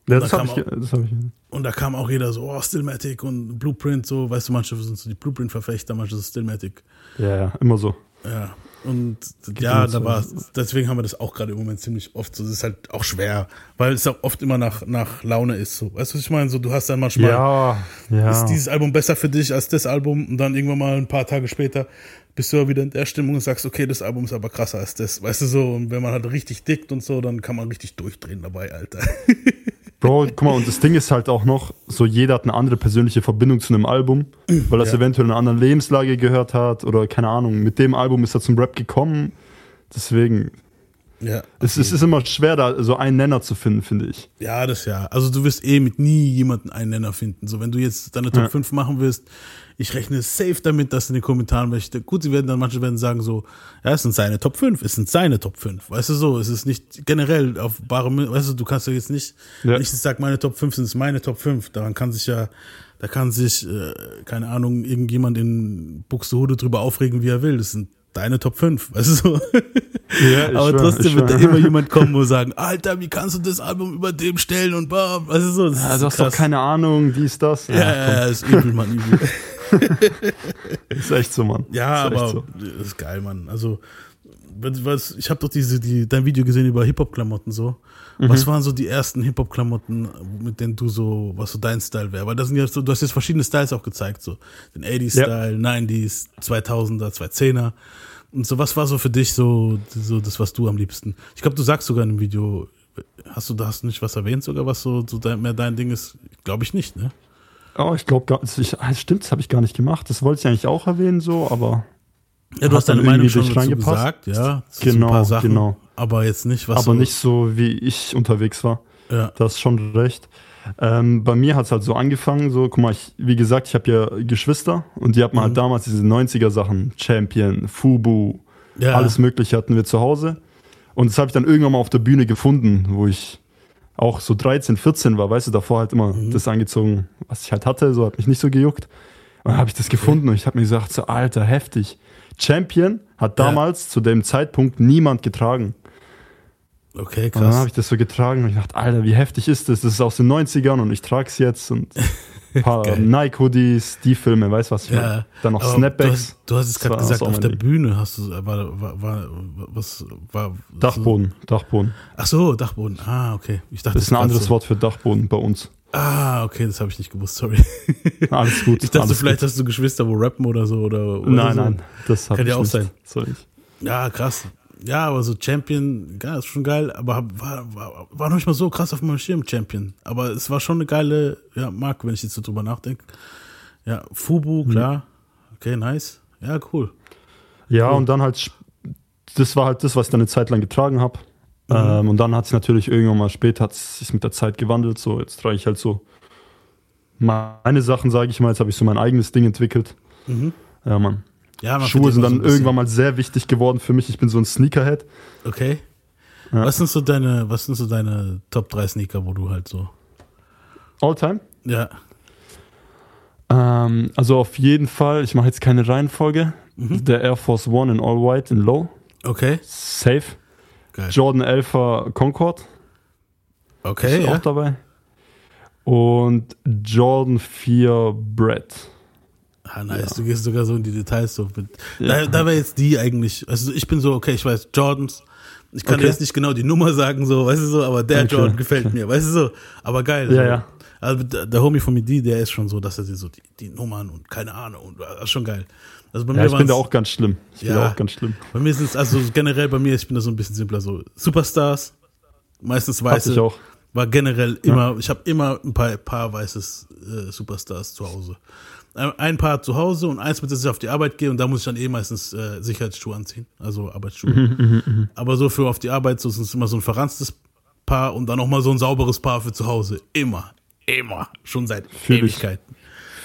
da das habe ich, auch- das hab ich. Und da kam auch jeder so, oh, Stillmatic und Blueprint, so, weißt du, manche sind so die Blueprint-Verfechter, manche sind Stillmatic. Ja, ja, immer so. Ja. Und ja, immer da so. war, deswegen haben wir das auch gerade im Moment ziemlich oft so. Das ist halt auch schwer, weil es auch oft immer nach, nach Laune ist. So. Weißt du, was ich meine? So, du hast dann manchmal. Ja, ja. ist dieses Album besser für dich als das Album und dann irgendwann mal ein paar Tage später bist du ja wieder in der Stimmung und sagst, okay, das Album ist aber krasser als das, weißt du so, und wenn man halt richtig dickt und so, dann kann man richtig durchdrehen dabei, Alter. Bro, guck mal, und das Ding ist halt auch noch, so jeder hat eine andere persönliche Verbindung zu einem Album, weil das Ja. eventuell in einer anderen Lebenslage gehört hat oder keine Ahnung, mit dem Album ist er zum Rap gekommen. Deswegen, Ja, es, es ist immer schwer, da so einen Nenner zu finden, finde ich. ja, das ja. Also du wirst eh mit nie jemanden einen Nenner finden. So, wenn du jetzt deine Top Ja. 5 machen willst, ich rechne safe damit, dass in den Kommentaren welche, gut, sie werden dann, manche werden sagen so, ja, es sind seine Top 5, es sind seine Top 5. Weißt du so, es ist nicht generell auf bare, weißt du, du kannst ja jetzt nicht, Ja. nicht sagen, meine Top 5 sind es meine Top 5. Daran kann sich ja, da kann sich, äh, keine Ahnung, irgendjemand in Buxtehude drüber aufregen, wie er will. Das sind deine Top 5, weißt du so. Ja, ich Aber schwör, trotzdem ich wird da immer jemand kommen und sagen, Alter, wie kannst du das Album über dem stellen und bam, weißt du so. Das Ja, ist du hast doch keine Ahnung, dies, das. Ja, ja, ja, ist übel, Mann, übel. ist echt so, Mann. Ja, ist aber so. das ist geil, Mann. Also, was, ich habe doch diese, die, dein Video gesehen über Hip-Hop-Klamotten so. Mhm. Was waren so die ersten Hip-Hop-Klamotten, mit denen du so, was so dein Style wäre? Weil das sind ja so, du hast jetzt verschiedene Styles auch gezeigt, so. Den 80s-Style, 90s, 2000er, 210er. Und so, was war so für dich so, so das, was du am liebsten? Ich glaube, du sagst sogar in dem Video, hast du, da hast du nicht was erwähnt sogar, was so, so dein, mehr dein Ding ist? Glaube ich nicht, ne? Oh, ich glaube gar ich, ah, Stimmt, das habe ich gar nicht gemacht. Das wollte ich eigentlich auch erwähnen, so, aber. Ja, du hast deine dann Meinung schon nicht dazu reingepasst. gesagt, ja. Das Genau, sind ein paar Sachen, genau. Aber jetzt nicht, was aber so, nicht so, wie ich unterwegs war. Ja. Da hast schon recht. Ähm, bei mir hat es halt so angefangen, so, guck mal, ich, wie gesagt, ich habe ja Geschwister und die hatten Mhm. halt damals diese 90er-Sachen, Champion, Fubu, Ja. alles Mögliche hatten wir zu Hause. Und das habe ich dann irgendwann mal auf der Bühne gefunden, wo ich auch so 13, 14 war, weißt du, davor halt immer Mhm. das angezogen, was ich halt hatte, so hat mich nicht so gejuckt. Und dann habe ich das gefunden und ich habe mir gesagt, so, Alter, heftig. Champion hat Ja. damals zu dem Zeitpunkt niemand getragen. Okay, Und dann habe krass. ich das so getragen und ich dachte, Alter, wie heftig ist das? Das ist aus den 90ern und ich trage es jetzt und ein paar. Nike-Hoodies, die Filme, weißt du was ich meine? Ja. Dann noch Snapbacks. Du hast, du hast es gerade gesagt, auf der. Bühne hast du, war, war, war, was, war. Dachboden, Dachboden. Ach so, Dachboden. Ah, okay. Ich dachte, Das ist ein anderes so. Wort für Dachboden bei uns. Ah, okay, das habe ich nicht gewusst, sorry. Alles gut. Ich dachte, vielleicht gut. hast du Geschwister, wo rappen oder so. Oder, oder Nein, so. nein, das habe Kann ja auch sein. Ich. Ja, krass. Ja, aber so Champion, ja, ist schon geil, aber war, war, war noch nicht mal so krass auf meinem Schirm, Champion. Aber es war schon eine geile ja, Marke, wenn ich jetzt so drüber nachdenke. Ja, Fubu, klar. Okay, nice. Ja, cool. Ja, und dann halt, das war halt das, was ich dann eine Zeit lang getragen habe. Ähm, und dann hat es natürlich irgendwann mal später hat sich mit der Zeit gewandelt. So, jetzt trage ich halt so meine Sachen, sage ich mal. Jetzt habe ich so mein eigenes Ding entwickelt. Ja, Mann. Ja, Schuhe sind so dann bisschen- irgendwann mal sehr wichtig geworden für mich. Ich bin so ein Sneakerhead. Okay. Was sind so deine, was sind so deine Top 3 Sneaker, wo du halt so. All time. Ja. Ähm, also auf jeden Fall, ich mache jetzt keine Reihenfolge. Mhm. Der Air Force One in All White in Low. Okay. Safe. Geil. Jordan 11er Concord. Okay, ist ja. auch dabei. Und Jordan 4 Brett. Ah, nice. Du gehst sogar so in die Details so mit. Da, da wäre jetzt die eigentlich. Also ich bin so, okay, ich weiß, Jordans. Ich kann Okay. dir jetzt nicht genau die Nummer sagen, so, weißt du so, aber der Okay. Jordan gefällt mir, weißt du so. Aber geil. Ja, so. ja. Also der, der Homie von mir, die, der ist schon so, dass er sich so die, die Nummern und keine Ahnung und das ist schon geil. Also bei Ja, mir ich bin da auch ganz schlimm. Ich bin Ja. da auch ganz schlimm. Bei mir sind es, also generell bei mir, ich bin da so ein bisschen simpler, so Superstars, meistens weiße. ich auch. War generell immer, ich habe immer ein paar, paar weißes äh, Superstars zu Hause. Ein, ein paar zu Hause und eins, mit dem ich auf die Arbeit gehe und da muss ich dann eh meistens äh, Sicherheitsschuhe anziehen, also Arbeitsschuhe. Mhm, Aber so für auf die Arbeit, so ist es immer so ein verranztes Paar und dann nochmal so ein sauberes Paar für zu Hause. Immer. Immer. Schon seit Fühl ich. Ewigkeiten.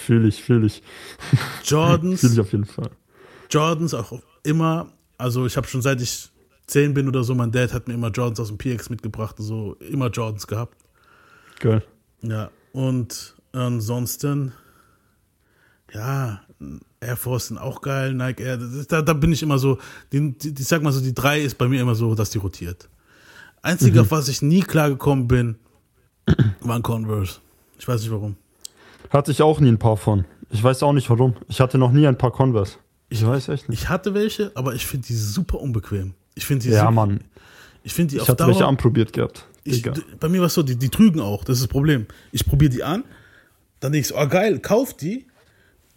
Fühle ich, fühle ich. Jordans. Fühle ich auf jeden Fall. Jordans auch immer, also ich habe schon seit ich zehn bin oder so, mein Dad hat mir immer Jordans aus dem PX mitgebracht und so, immer Jordans gehabt. Geil. Ja, und ansonsten, ja, Air Force sind auch geil, Nike Air, ist, da, da bin ich immer so, die, die, ich sag mal so, die drei ist bei mir immer so, dass die rotiert. Einzige, auf was ich nie klar gekommen bin, waren Converse. Ich weiß nicht warum. Hatte ich auch nie ein paar von. Ich weiß auch nicht warum. Ich hatte noch nie ein paar Converse. Ich weiß echt nicht. Ich hatte welche, aber ich finde die super unbequem. Ich finde die Ja, super, Mann. ich finde die Ich hatte Dauer, welche anprobiert gehabt. Ich, bei mir war es so, die, die trügen auch, das ist das Problem. Ich probiere die an, dann denke ich so, oh geil, kauf die.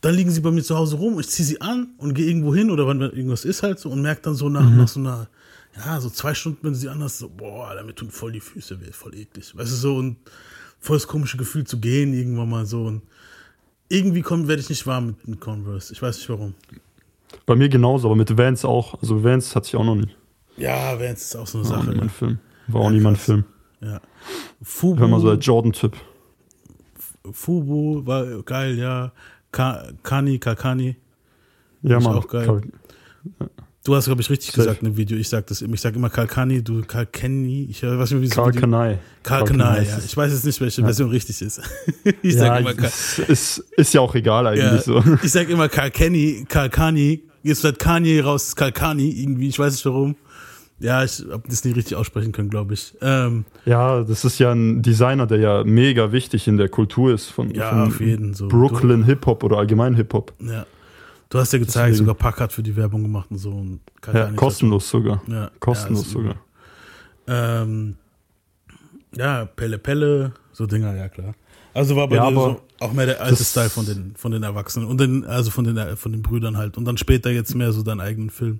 Dann liegen sie bei mir zu Hause rum, ich ziehe sie an und gehe irgendwo hin oder wenn irgendwas ist halt so und merke dann so nach, Mhm. nach so einer, ja, so zwei Stunden, wenn sie anhast, so, boah, damit tun voll die Füße weh, voll eklig. Weißt du, so und voll das komische Gefühl zu gehen irgendwann mal so und irgendwie werde ich nicht warm mit, mit Converse. Ich weiß nicht warum. Bei mir genauso, aber mit Vans auch. Also Vans hatte ich auch noch nie. Ja, Vans ist auch so eine War auch Sache. nie mein Ja. Film. War auch Ja, nie mein. Film. ja. Fubu, Hör mal so als Jordan-Typ. Fubu war geil, ja. Ka Kani, Kakani. Ja, Mann. auch geil. Du hast, glaube ich, richtig Safe. gesagt in dem Video. Ich sag das immer. Ich sag immer Kalkani, du Kalkeni. Ich weiß nicht, wie es. Kalkanai, heißt ja. Ich weiß jetzt nicht, welche Version richtig ist. ich Ja, sag immer Kal ist, ist, ist ja auch egal eigentlich ja, so. Ich sag immer Kalkeni, Kalkani. Jetzt wird Kanye raus, Kalkani irgendwie. Ich weiß nicht warum. Ja, ich hab das nie richtig aussprechen können, glaube ich. Ähm, Ja, das ist ja ein Designer, der ja mega wichtig in der Kultur ist von, Ja, von auf jeden, so. Brooklyn Hip-Hop oder allgemein Hip-Hop. ja. Du hast ja gezeigt, Deswegen. sogar Pack hat für die Werbung gemacht und so. Und Ja, kostenlos sogar. halt- Ja, Kostenlos ja, sogar. Ähm, ja, Pelle Pelle, so Dinger, ja klar. Also war bei Ja, dir so auch mehr der alte Style von den, von den Erwachsenen und den, also von den, von den Brüdern halt. Und dann später jetzt mehr so deinen eigenen Film.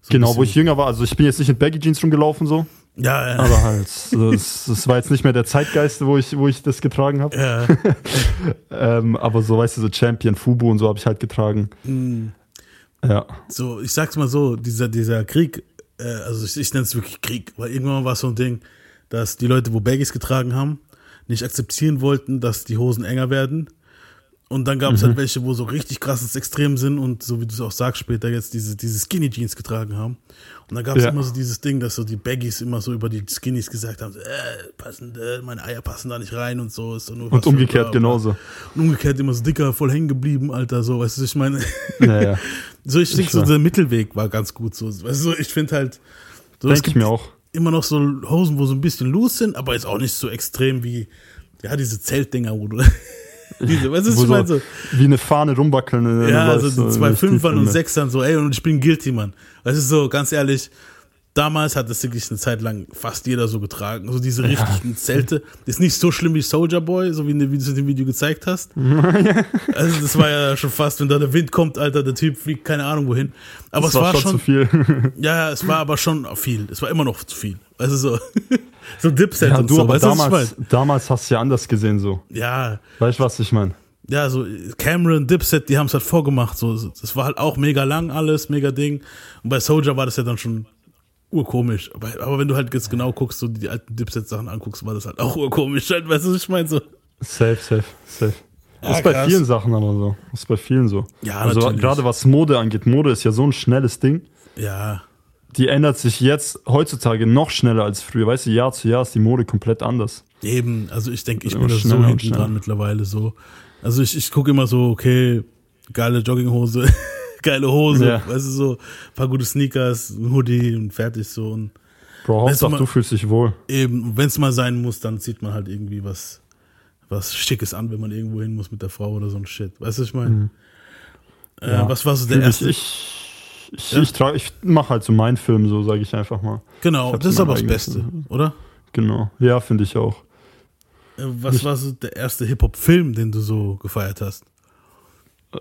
So Genau, wo ich jünger war. Also ich bin jetzt nicht in Baggy Jeans rumgelaufen so, Ja, ja. aber halt, das, das war jetzt nicht mehr der Zeitgeist, wo ich, wo ich das getragen habe. ja. Ähm, aber so, weißt du, so Champion, Fubu und so habe ich halt getragen. Mm. Ja. so, ich sag's mal so, dieser, dieser Krieg, äh, also ich, ich nenne es wirklich Krieg, weil irgendwann war es so ein Ding, dass die Leute, wo Baggies getragen haben, nicht akzeptieren wollten, dass die Hosen enger werden. Und dann gab es halt welche, wo so richtig krasses Extrem sind und so wie du es auch sagst später jetzt diese, diese Skinny Jeans getragen haben. Und dann gab es Ja. immer so dieses Ding, dass so die Baggies immer so über die Skinnies gesagt haben, so, äh, passen, äh, meine Eier passen da nicht rein und so. Ist nur Und umgekehrt genauso. Und umgekehrt immer so dicker, voll hängen geblieben, Alter, so, weißt du, ich meine, Ja, ja. so ich denke, so der Mittelweg war ganz gut so. Weißt du, so, ich finde halt, so, Denke ich mir auch. immer noch so Hosen, wo so ein bisschen loose sind, aber jetzt auch nicht so extrem wie, ja, diese Zeltdinger, wo du, diese, was Wo ich meine? so, wie eine Fahne rumwackeln. äh, ja, weißt so du, die zwei Fünfern und. Sechsern, so, ey, und ich bin guilty, Mann. Weißt du, so, ganz ehrlich, damals hat das wirklich eine Zeit lang fast jeder so getragen. So diese richtigen Zelte. ist nicht so schlimm wie Soldier Boy, so wie, in wie du es in dem Video gezeigt hast. also, das war ja schon fast, wenn da der Wind kommt, Alter, der Typ fliegt keine Ahnung wohin. Aber Das es war, schon, zu viel. ja, ja, es war aber schon viel. Es war immer noch zu viel. Also so, so Dipset ja, und du, so. aber weißt du, was ich damals, mein? damals hast du ja anders gesehen so. Ja, Weißt du, was ich meine? ja, so Cameron, Dipset, die haben es halt vorgemacht. So, das war halt auch mega lang alles, mega Ding. Und bei Soldier war das ja dann schon urkomisch. Aber, aber wenn du halt jetzt genau guckst, so die alten Dipset-Sachen anguckst, war das halt auch urkomisch. Halt, weißt du, was ich meine? So, Safe, safe, safe. Ja, ist bei krass. vielen Sachen aber so. Ist bei vielen so. Ja, also natürlich. gerade was Mode angeht, Mode ist ja so ein schnelles Ding. ja, Die ändert sich jetzt heutzutage noch schneller als früher. Weißt du, Jahr zu Jahr ist die Mode komplett anders. eben. Also ich denke, ich Immer bin da so hinten dran mittlerweile so. Also ich, ich gucke immer so, okay, geile Jogginghose, geile Hose, Ja. weißt du, so, paar gute Sneakers, ein Hoodie und fertig so. Und Bro, Hauptsache mal- du fühlst dich wohl. eben, wenn es mal sein muss, dann zieht man halt irgendwie was, was Schickes an, wenn man irgendwo hin muss mit der Frau oder so ein Shit. Weißt du, was ich meine? Äh, Mhm. Ja. Was war so der erste? Ich, ich, Ja? ich, trage, ich mache halt so meinen Film, so sage ich einfach mal. genau, das ist aber das Beste, oder? Genau. Ja, finde ich auch. Äh, Was war so der erste Hip-Hop-Film, den du so gefeiert hast?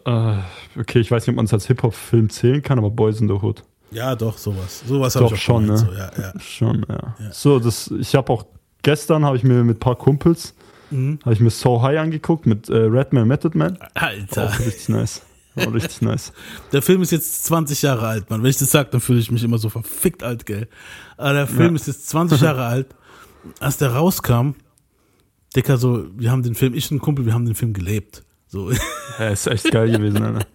Äh, okay, ich weiß nicht, ob man es als Hip-Hop-Film zählen kann, aber Boys in the Hood. Ja, doch, sowas. Sowas habe Doch, ich auch schon, ne? So, ja, ja. Schon, ja. Ja. So, das, ich habe auch gestern habe ich mir mit ein paar Kumpels Mhm. habe ich mir So High angeguckt mit äh, Redman Method Man. Alter, Auch richtig nice. Auch richtig nice. der Film ist jetzt 20 Jahre alt, Mann. Wenn ich das sage, dann fühle ich mich immer so verfickt alt, gell? Aber der Film Ja. ist jetzt 20 Jahre alt. Als der rauskam, Dicker, so, wir haben den Film, ich und ein Kumpel, wir haben den Film gelebt. So, Ja, ist echt geil gewesen, Alter.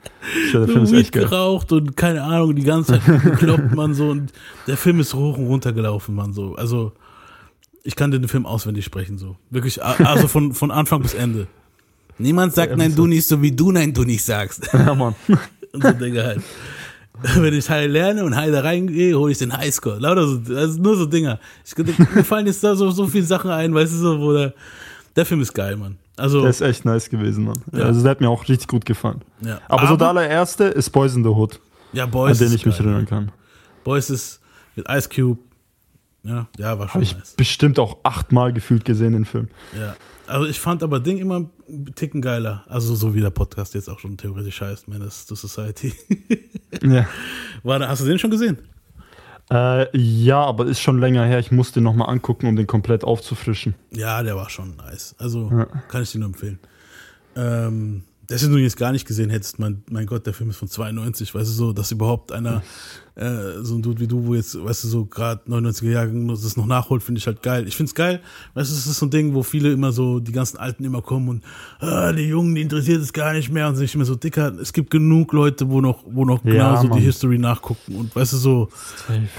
Der Film ist echt geil. geraucht und keine Ahnung, die ganze Zeit gekloppt, man so. Und der Film ist hoch und runter gelaufen, man so. Also, ich kann den Film auswendig sprechen, so. Wirklich, also von, von Anfang bis Ende. Niemand sagt nein, du nicht, so wie du nein, du nicht sagst. Ja, Mann. Und so Dinge halt. Wenn ich High lerne und High da reingehe, hole ich den Highscore. Lauter so, also nur so Dinger. Ich, mir fallen jetzt da so, so viele Sachen ein, weißt du, so, wo der, der Film ist geil, Mann. Also, Der ist echt nice gewesen, Mann. Ja. Also der hat mir auch richtig gut gefallen. ja. Aber, so der allererste ist Boys in the Hood, ja, an Boys den ist ich mich geil. erinnern kann. Boys ist mit Ice Cube. Ja, ja, war schon Habe ich nice. bestimmt auch achtmal gefühlt gesehen, den Film. Ja. Also ich fand aber Ding immer einen Ticken geiler. Also so wie der Podcast jetzt auch schon theoretisch heißt, Menace to Society. Ja. War hast du den schon gesehen? Äh, ja, aber ist schon länger her. Ich muss den nochmal angucken, um den komplett aufzufrischen. Ja, der war schon nice. Also Ja. kann ich dir nur empfehlen. Ähm, dass du ihn jetzt gar nicht gesehen hättest, mein, mein Gott, der Film ist von 92, weißt du so, dass überhaupt einer, äh, so ein Dude wie du, wo jetzt, weißt du, so gerade 99er Jahrgang das noch nachholt, finde ich halt geil. Ich finde es geil, weißt du, es ist so ein Ding, wo viele immer so, die ganzen Alten immer kommen und ah, die Jungen, die interessiert es gar nicht mehr und sich immer so dicker. Es gibt genug Leute, wo noch, wo noch Ja, genau so Mann. die History nachgucken und weißt du so,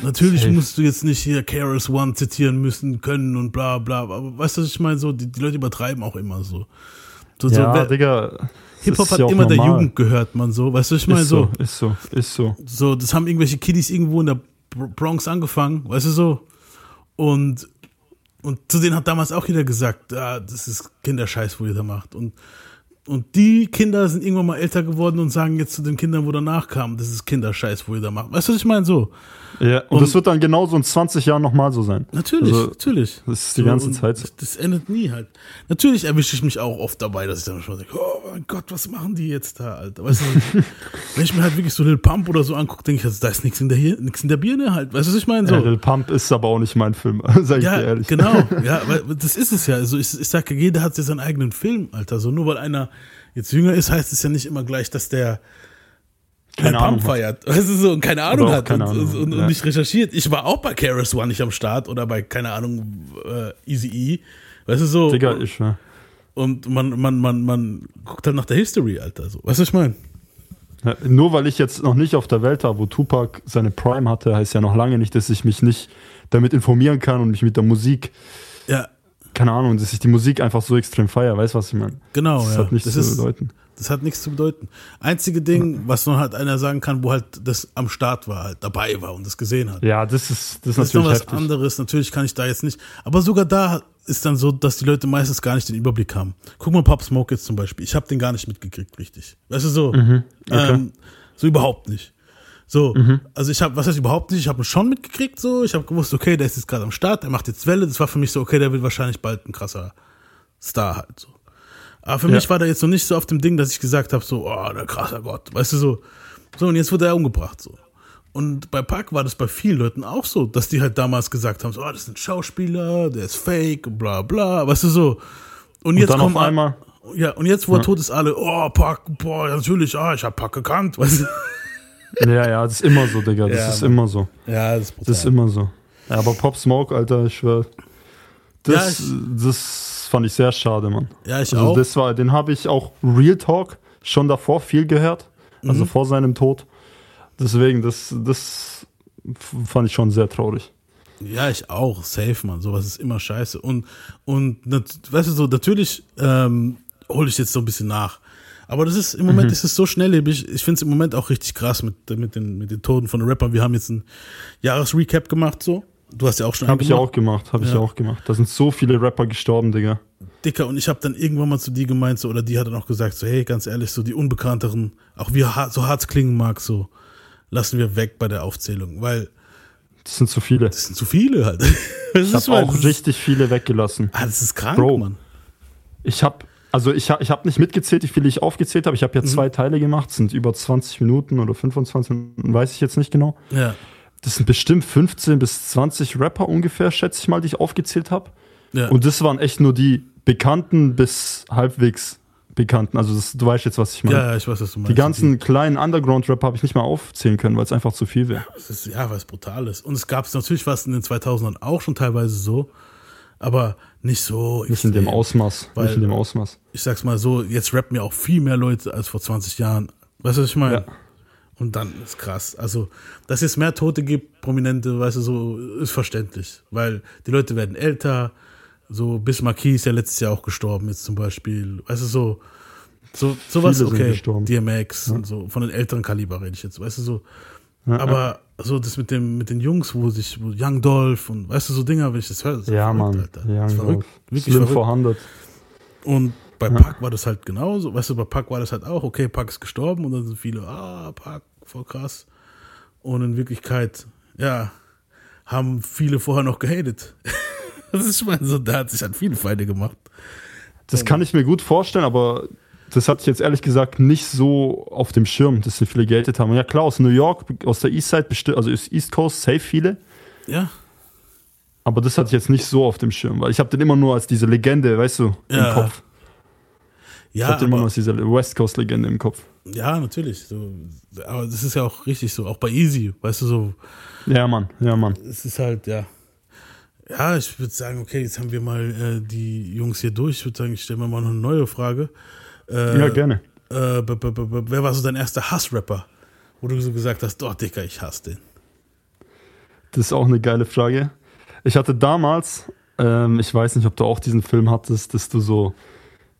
Natürlich Safe. musst du jetzt nicht hier KRS One zitieren müssen können und bla bla, aber weißt du, was ich meine? So, die, die Leute übertreiben auch immer so. so, so Ja, wer- Digga. Hip-Hop hat ja immer der normal. Jugend gehört, man so. Weißt du, ich meine? So, so, ist so, ist so. so, das haben irgendwelche Kiddies irgendwo in der Br- Bronx angefangen, weißt du so. Und, und zu denen hat damals auch jeder gesagt, ah, das ist Kinderscheiß, wo ihr da macht. Und, und die Kinder sind irgendwann mal älter geworden und sagen jetzt zu den Kindern, wo danach kamen, das ist Kinderscheiß, wo ihr da macht. Weißt du, was ich meine? So. Ja, und, Und- das wird dann genauso in 20 Jahren nochmal so sein. Natürlich, Also, natürlich. das ist die ganze und Zeit so. Das endet nie halt. Natürlich erwische ich mich auch oft dabei, dass ich dann schon denke, oh mein Gott, was machen die jetzt da, Alter? Weißt du, wenn ich mir halt wirklich so Lil Pump oder so angucke, denke ich, also, da ist nichts in der hier, nichts in der Birne halt. Weißt du, was ich meine? So. Ja, Lil Pump ist aber auch nicht mein Film, sag ich Ja, dir ehrlich. genau. Ja, weil das ist es ja. Also ich, ich sage, jeder hat jetzt seinen eigenen Film, Alter. So nur weil einer jetzt jünger ist, heißt es ja nicht immer gleich, dass der Keine Ahnung feiert. Weißt du so und keine Ahnung hat keine und, Ahnung, und, und ja. nicht recherchiert. Ich war auch bei Keras One nicht am Start oder bei, keine Ahnung, äh, Easy E. Weißt du so? Digga, ich, ja. Und man, man, man, man guckt halt nach der History, Alter. So. Weißt du, was ich meine? Ja, Nur weil ich jetzt noch nicht auf der Welt war, wo Tupac seine Prime hatte, heißt ja noch lange nicht, dass ich mich nicht damit informieren kann und mich mit der Musik, Ja, keine Ahnung, dass ich die Musik einfach so extrem feiere. Weißt du, was ich meine? genau. Das ja. hat nichts das zu ist, bedeuten. Das hat nichts zu bedeuten. Einzige Ding, was nur halt einer sagen kann, wo halt das am Start war, halt dabei war und das gesehen hat. Ja, das ist, das ist Das ist noch natürlich was heftig. anderes. Natürlich kann ich da jetzt nicht. Aber sogar da ist dann so, dass die Leute meistens gar nicht den Überblick haben. Guck mal Pop Smoke jetzt zum Beispiel. Ich habe den gar nicht mitgekriegt, richtig. Weißt du so? Mhm. Ähm, so überhaupt nicht. So, also ich habe, was heißt überhaupt nicht? Ich habe ihn schon mitgekriegt, so. Ich habe gewusst, okay, der ist jetzt gerade am Start, der macht jetzt Welle. Das war für mich so, okay, der wird wahrscheinlich bald ein krasser Star halt so. Aber für Ja. mich war der jetzt noch nicht so auf dem Ding, dass ich gesagt habe, so, oh, der krasser Gott, weißt du so. So, und jetzt wurde er umgebracht, so. Und bei Park war das bei vielen Leuten auch so, dass die halt damals gesagt haben, so, oh, das ist ein Schauspieler, der ist fake, bla bla, weißt du so. Und, jetzt dann kommen auf einmal- Ja, und jetzt, wo er Ja. tot ist, alle, oh, Pack, boah, natürlich, ah, ich hab Pack gekannt. Weißt du? Ja, ja, das ist immer so, Digga. Das Ja, ist immer so. Ja, das ist brutal. Das ist immer so. Ja, aber Pop Smoke, Alter, ich schwör. Das, Ja, das fand ich sehr schade, Mann. ja, ich Also auch. das war, den habe ich auch Real Talk schon davor viel gehört. Mhm. Also vor seinem Tod. Deswegen, das, das fand ich schon sehr traurig. Ja, ich auch. Safe, man. Sowas ist immer scheiße. Und, und weißt du, so, natürlich ähm, hole ich jetzt so ein bisschen nach. Aber das ist im Moment ist es so schnelllebig. Ich finde es im Moment auch richtig krass mit, mit, den, mit den Toten von den Rappern. Wir haben jetzt ein Jahresrecap gemacht, so. Du hast ja auch schon Habe ich einen auch gemacht, habe ich Ja. auch gemacht. Da sind so viele Rapper gestorben, Digga. Dicker und ich habe dann irgendwann mal zu dir gemeint, so, oder die hat dann auch gesagt, so, hey, ganz ehrlich, so die Unbekannteren, auch wie hart, so hart es klingen mag, so, lassen wir weg bei der Aufzählung, weil Das sind zu viele. das sind zu viele halt. Das Ich habe auch richtig viele weggelassen. Ah, das ist krank, Bro. Mann. Ich habe also ich, ich habe nicht mitgezählt, wie viele ich aufgezählt habe. Ich habe ja Mhm. zwei Teile gemacht, sind über 20 Minuten oder 25 Minuten, weiß ich jetzt nicht genau. Ja, Das sind bestimmt 15 bis 20 Rapper ungefähr, schätze ich mal, die ich aufgezählt habe. ja. Und das waren echt nur die bekannten bis halbwegs bekannten. Also das, du weißt jetzt, was ich meine. ja, ja, ich weiß, was du meinst. die ganzen kleinen Underground-Rapper habe ich nicht mal aufzählen können, weil es einfach zu viel wäre. Ja, weil es brutal ist. Und es gab es natürlich was in den 2000ern auch schon teilweise so, aber nicht so. Nicht in dem extrem. Ausmaß. Weil- nicht in dem Ausmaß. Ich sag's mal so, jetzt rappen ja auch viel mehr Leute als vor 20 Jahren. Weißt du, was ich meine? Ja. Und dann ist krass. Also, dass es mehr Tote gibt, Prominente, weißt du, so, ist verständlich. Weil die Leute werden älter. So, Bis Marquis ist ja letztes Jahr auch gestorben, jetzt zum Beispiel. Weißt du, so, so sowas okay. DMX und so, von den älteren Kaliber rede ich jetzt, weißt du, so. Ja, Aber so das mit dem, mit den Jungs, wo sich, wo Young Dolph und weißt du, so Dinger, wenn ich das höre, das Ja, verrückt, Mann. Alter. Ja, das verrückt. Wirklich Slim verrückt. 400. Und bei Pac war das halt genauso. Weißt du, bei Pac war das halt auch, okay, Pac ist gestorben und dann sind viele, ah, Pac, voll krass. Und in Wirklichkeit, ja, haben viele vorher noch gehatet. das ist, ich meine, so, da hat sich halt viele Feinde gemacht. Das kann ich mir gut vorstellen, aber das hatte ich jetzt ehrlich gesagt nicht so auf dem Schirm, dass sie viele gehatet haben. Ja klar, aus New York, aus der East Side, also ist East Coast, safe viele. Ja, Aber das hatte ich jetzt nicht so auf dem Schirm, weil ich habe den immer nur als diese Legende, weißt du, Ja. im Kopf. Ich ja, habe den immer als diese West Coast Legende im Kopf. ja, natürlich. So, aber das ist ja auch richtig so, auch bei Easy, weißt du, so, Ja, Mann, ja, Mann. es ist halt, ja. Ja, ich würde sagen, okay, jetzt haben wir mal äh, die Jungs hier durch. Ich würde sagen, ich stelle mir mal noch eine neue Frage. Äh, ja, gerne. Äh, b -b -b -b wer war so dein erster Hassrapper? Wo du so gesagt hast, doch, Dicker, ich hasse den. Das ist auch eine geile Frage. Ich hatte damals, ähm, ich weiß nicht, ob du auch diesen Film hattest, dass du so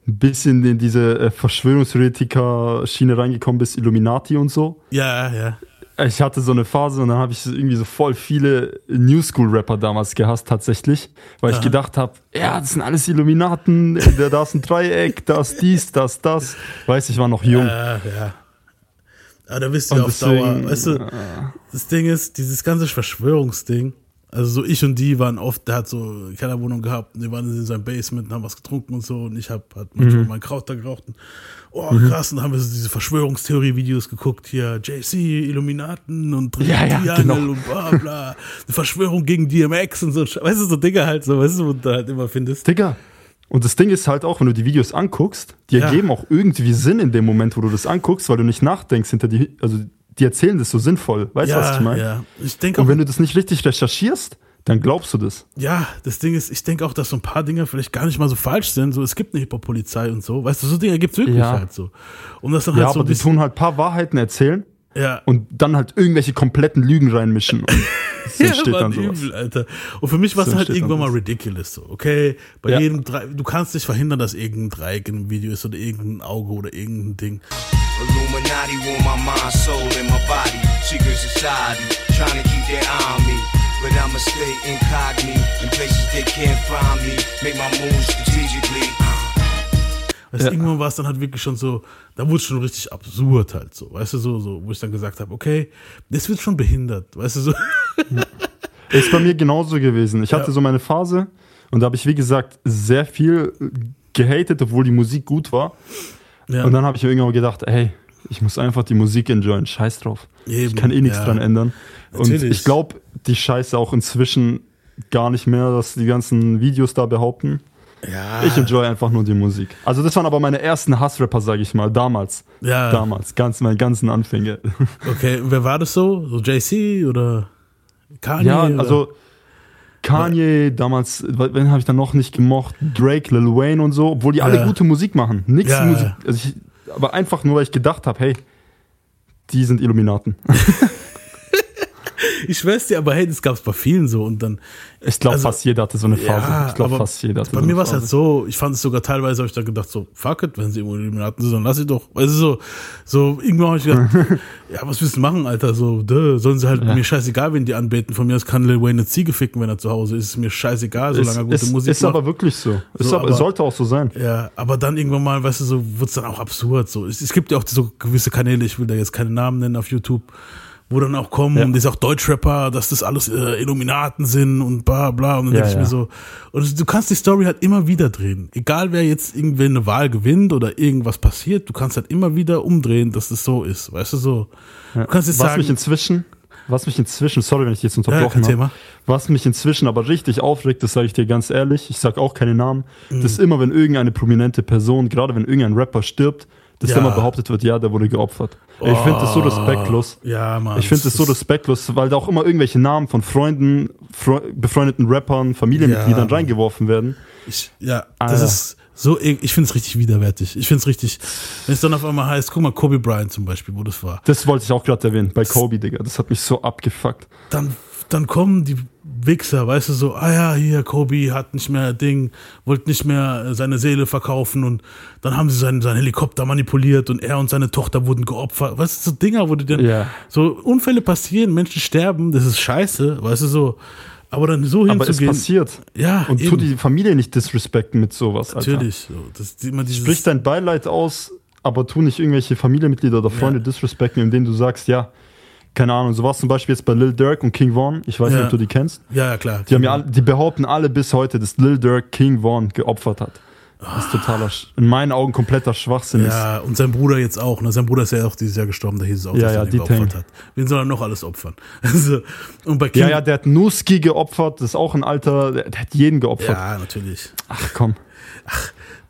ein bisschen in diese äh, Verschwörungstheoretiker-Schiene reingekommen bist, Illuminati und so. Ja, ja. Ich hatte so eine Phase und dann habe ich irgendwie so voll viele New School Rapper damals gehasst tatsächlich, weil ich Aha. gedacht habe, ja, das sind alles Illuminaten, da, da ist ein Dreieck, das, dies, das, das. Weiß ich war noch jung. Ja, ja. Aber da bist du ja auf Dauer. Weißt du, das Ding ist, dieses ganze Verschwörungsding, also so ich und die waren oft, der hat so keine Wohnung gehabt, und wir waren in seinem Basement und haben was getrunken und so und ich habe halt Mhm. manchmal mein Kraut da geraucht und oh krass, und dann haben wir so diese Verschwörungstheorie-Videos geguckt, hier JC, Illuminaten und Ja, ja, genau. und bla bla, eine Verschwörung gegen DMX und so, weißt du, so Dinge halt so, weißt du, wo du halt immer findest. Digga. Und das Ding ist halt auch, wenn du die Videos anguckst, die Ja. ergeben auch irgendwie Sinn in dem Moment, wo du das anguckst, weil du nicht nachdenkst hinter die, also die erzählen das so sinnvoll. Weißt du, was ich meine? ja. Ich denke Und wenn du das nicht richtig recherchierst, dann glaubst du das. Ja, das Ding ist, ich denke auch, dass so ein paar Dinge vielleicht gar nicht mal so falsch sind. So, es gibt eine Hip-Hop-Polizei und so. Weißt du, so Dinge gibt's wirklich Ja. halt so. Und das dann Ja, halt so aber ein die tun halt ein paar Wahrheiten erzählen Ja, und dann halt irgendwelche kompletten Lügen reinmischen. Und so ja, entsteht dann sowas. übel, Alter. Und für mich war es So halt irgendwann mal ridiculous so, okay? Bei Ja. jedem Drei, du kannst nicht verhindern, dass irgendein Dreieck einem Video ist oder irgendein Auge oder irgendein Ding. Illuminati want my mind, soul, and my body. Secret society, trying to keep their eye on me. But I'ma stay incognito in places they can't find me. Make my moves strategically. Du, Ja. irgendwann war es dann halt wirklich schon so, da wurde es schon richtig absurd halt so, weißt du, so, so, wo ich dann gesagt habe, okay, das wird schon behindert, weißt du, so. Ist bei mir genauso gewesen. Ich hatte Ja. so meine Phase und da habe ich, wie gesagt, sehr viel gehatet, obwohl die Musik gut war. Ja. Und dann habe ich mir irgendwann gedacht, ey, ich muss einfach die Musik enjoyen, scheiß drauf. Ich Eben, kann eh nichts ja. dran ändern. Und Natürlich. ich glaube, die Scheiße auch inzwischen gar nicht mehr, dass die ganzen Videos da behaupten. Ja. Ich enjoy einfach nur die Musik. Also das waren aber meine ersten Hassrapper, sage ich mal, damals. Ja. Damals, ganz meine ganzen Anfänge. Okay, wer war das so? So JC oder Kanye? ja, oder? also Kanye, damals, wen habe ich dann noch nicht gemocht? Drake, Lil Wayne und so, obwohl die alle Ja. gute Musik machen. Nix Ja, Musik. Also ich, aber einfach nur, weil ich gedacht habe, hey, die sind Illuminaten. Ich schwör's dir, aber hey, das gab's bei vielen so und dann. Ich glaube, Also, fast jeder hatte so eine Phase. Ja, ich glaube, fast jeder hatte Bei so mir war es halt so, ich fand es sogar teilweise, habe ich da gedacht, so, fuck it, wenn sie irgendwo Illuminaten sind, dann lass sie doch. Du, so, so irgendwann habe ich gedacht, ja, was willst du machen, Alter? So, duh, sollen sie halt, Ja. mir scheißegal, wen die anbeten. Von mir aus kann Lil Wayne eine Ziege ficken, wenn er zu Hause ist. Ist mir scheißegal, solange er gute ist, Musik ist macht. aber wirklich so. Ist So, aber, aber- sollte auch so sein. Ja, aber dann irgendwann mal, weißt du, so wird es dann auch absurd. So. Es, es gibt ja auch so gewisse Kanäle, ich will da jetzt keine Namen nennen auf YouTube, wo dann auch kommen, Ja. und das ist auch Deutschrapper, dass das alles äh, Illuminaten sind und bla bla. Und dann Ja, denke ich ja. mir so, und du kannst die Story halt immer wieder drehen. Egal wer jetzt irgendwie eine Wahl gewinnt oder irgendwas passiert, du kannst halt immer wieder umdrehen, dass das so ist. Weißt du so? Du kannst jetzt was sagen, mich inzwischen, was mich inzwischen, sorry, wenn ich jetzt ja, unterbrochen kein habe, was mich inzwischen aber richtig aufregt, das sage ich dir ganz ehrlich, ich sage auch keine Namen, Mhm. das ist immer, wenn irgendeine prominente Person, gerade wenn irgendein Rapper stirbt, dass Ja. immer behauptet wird, ja, der wurde geopfert. Ich finde das so respektlos. Ja, Mann. Ich finde das so respektlos, weil da auch immer irgendwelche Namen von Freunden, Fre befreundeten Rappern, Familienmitgliedern Ja. reingeworfen werden. Ich, ja, das Alter. ist so, e- ich finde es richtig widerwärtig. Ich finde es richtig, wenn es dann auf einmal heißt, guck mal, Kobe Bryant zum Beispiel, wo das war. Das wollte ich auch gerade erwähnen, bei Kobe, Digga. Das hat mich so abgefuckt. Dann, dann kommen die Wichser, weißt du, so, ah ja, hier, Kobe hat nicht mehr Ding, wollte nicht mehr seine Seele verkaufen und dann haben sie seinen, seinen Helikopter manipuliert und er und seine Tochter wurden geopfert. Weißt du, so Dinger, wo du dann, Ja. so Unfälle passieren, Menschen sterben, das ist scheiße, weißt du, so. Aber dann so Aber es hinzugehen. passiert. Ja, Und tu eben. die Familie nicht disrespekten mit sowas. Alter. Natürlich. So, das dieses, Sprich dein Beileid aus, aber tu nicht irgendwelche Familienmitglieder oder Freunde Ja. disrespekten, indem du sagst, ja, keine Ahnung, so war es zum Beispiel jetzt bei Lil Durk und King Vaughn. Ich weiß Ja. nicht, ob du die kennst. ja, ja, klar. Die, haben ja die behaupten alle bis heute, dass Lil Durk King Vaughn geopfert hat. Was totaler, Sch- in meinen Augen kompletter Schwachsinn ist. Ja, und sein Bruder jetzt auch. Ne? Sein Bruder ist ja auch dieses Jahr gestorben, da hieß es auch, Ja, dass ja, er ihn geopfert hat. Wen soll er noch alles opfern? Also, und bei King, Ja, ja, der hat Nuski geopfert, das ist auch ein alter, der, der hat jeden geopfert. ja, natürlich. Ach komm.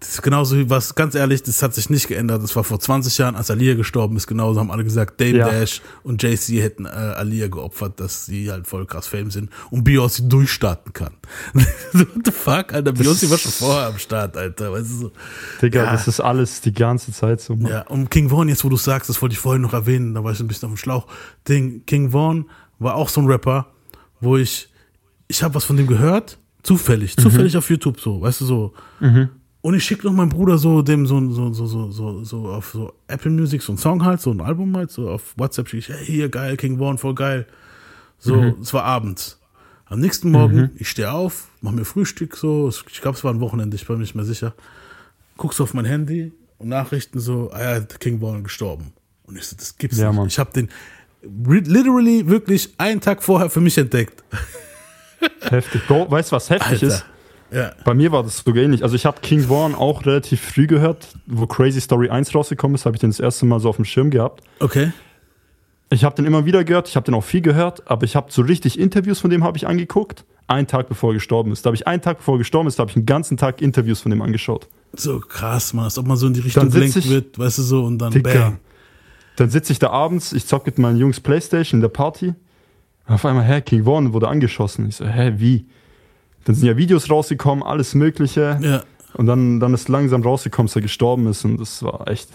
Das ist genauso wie was, ganz ehrlich, das hat sich nicht geändert. Das war vor 20 Jahren, als Alia gestorben ist, genauso haben alle gesagt, Dame Ja. Dash und JC hätten äh, Alia geopfert, dass sie halt voll krass Fame sind und Beyoncé durchstarten kann. What the fuck, Alter? Beyoncé war schon vorher am Start, Alter. Weißt du so. Digga, Ja. das ist alles die ganze Zeit so. Mann. Ja, und King Vaughn, jetzt wo du sagst, das wollte ich vorhin noch erwähnen, da war ich ein bisschen auf dem Schlauch. Ding, King Vaughn war auch so ein Rapper, wo ich, ich habe was von dem gehört, zufällig, zufällig auf YouTube so, weißt du so. Und ich schicke noch meinem Bruder so dem so so so so so so auf so Apple Music so ein Song halt, so ein Album halt, so auf WhatsApp schicke ich, hey, hier geil, King Vaughn, voll geil. So, es war abends. Am nächsten Morgen, ich stehe auf, mache mir Frühstück so, ich glaube, es war ein Wochenende, ich bin mir nicht mehr sicher guckst auf mein Handy und Nachrichten so, ah ja, King Vaughn gestorben. Und ich so, das gibt's Ja, nicht. Mann. Ich habe den literally wirklich einen Tag vorher für mich entdeckt. Heftig. Bro, weißt du, was heftig ist? Ja. Bei mir war das sogar ähnlich. Also ich habe King Vaughn auch relativ früh gehört, wo Crazy Story 1 rausgekommen ist, habe ich den das erste Mal so auf dem Schirm gehabt. Okay. Ich habe den immer wieder gehört, ich habe den auch viel gehört, aber ich habe so richtig Interviews von dem habe ich angeguckt, einen Tag bevor er gestorben ist. Da habe ich einen Tag bevor er gestorben ist, da habe ich einen ganzen Tag Interviews von dem angeschaut. So krass, man, als ob man so in die Richtung gelenkt ich- wird, weißt du so, und dann Dicker. bang. Dann sitze ich da abends, ich zocke mit meinen Jungs Playstation in der Party. Und auf einmal, hä, King Vaughn wurde angeschossen. Ich so, hä, wie? Dann sind ja Videos rausgekommen, alles Mögliche. Ja. Und dann, dann ist langsam rausgekommen, dass er gestorben ist. Und das war echt.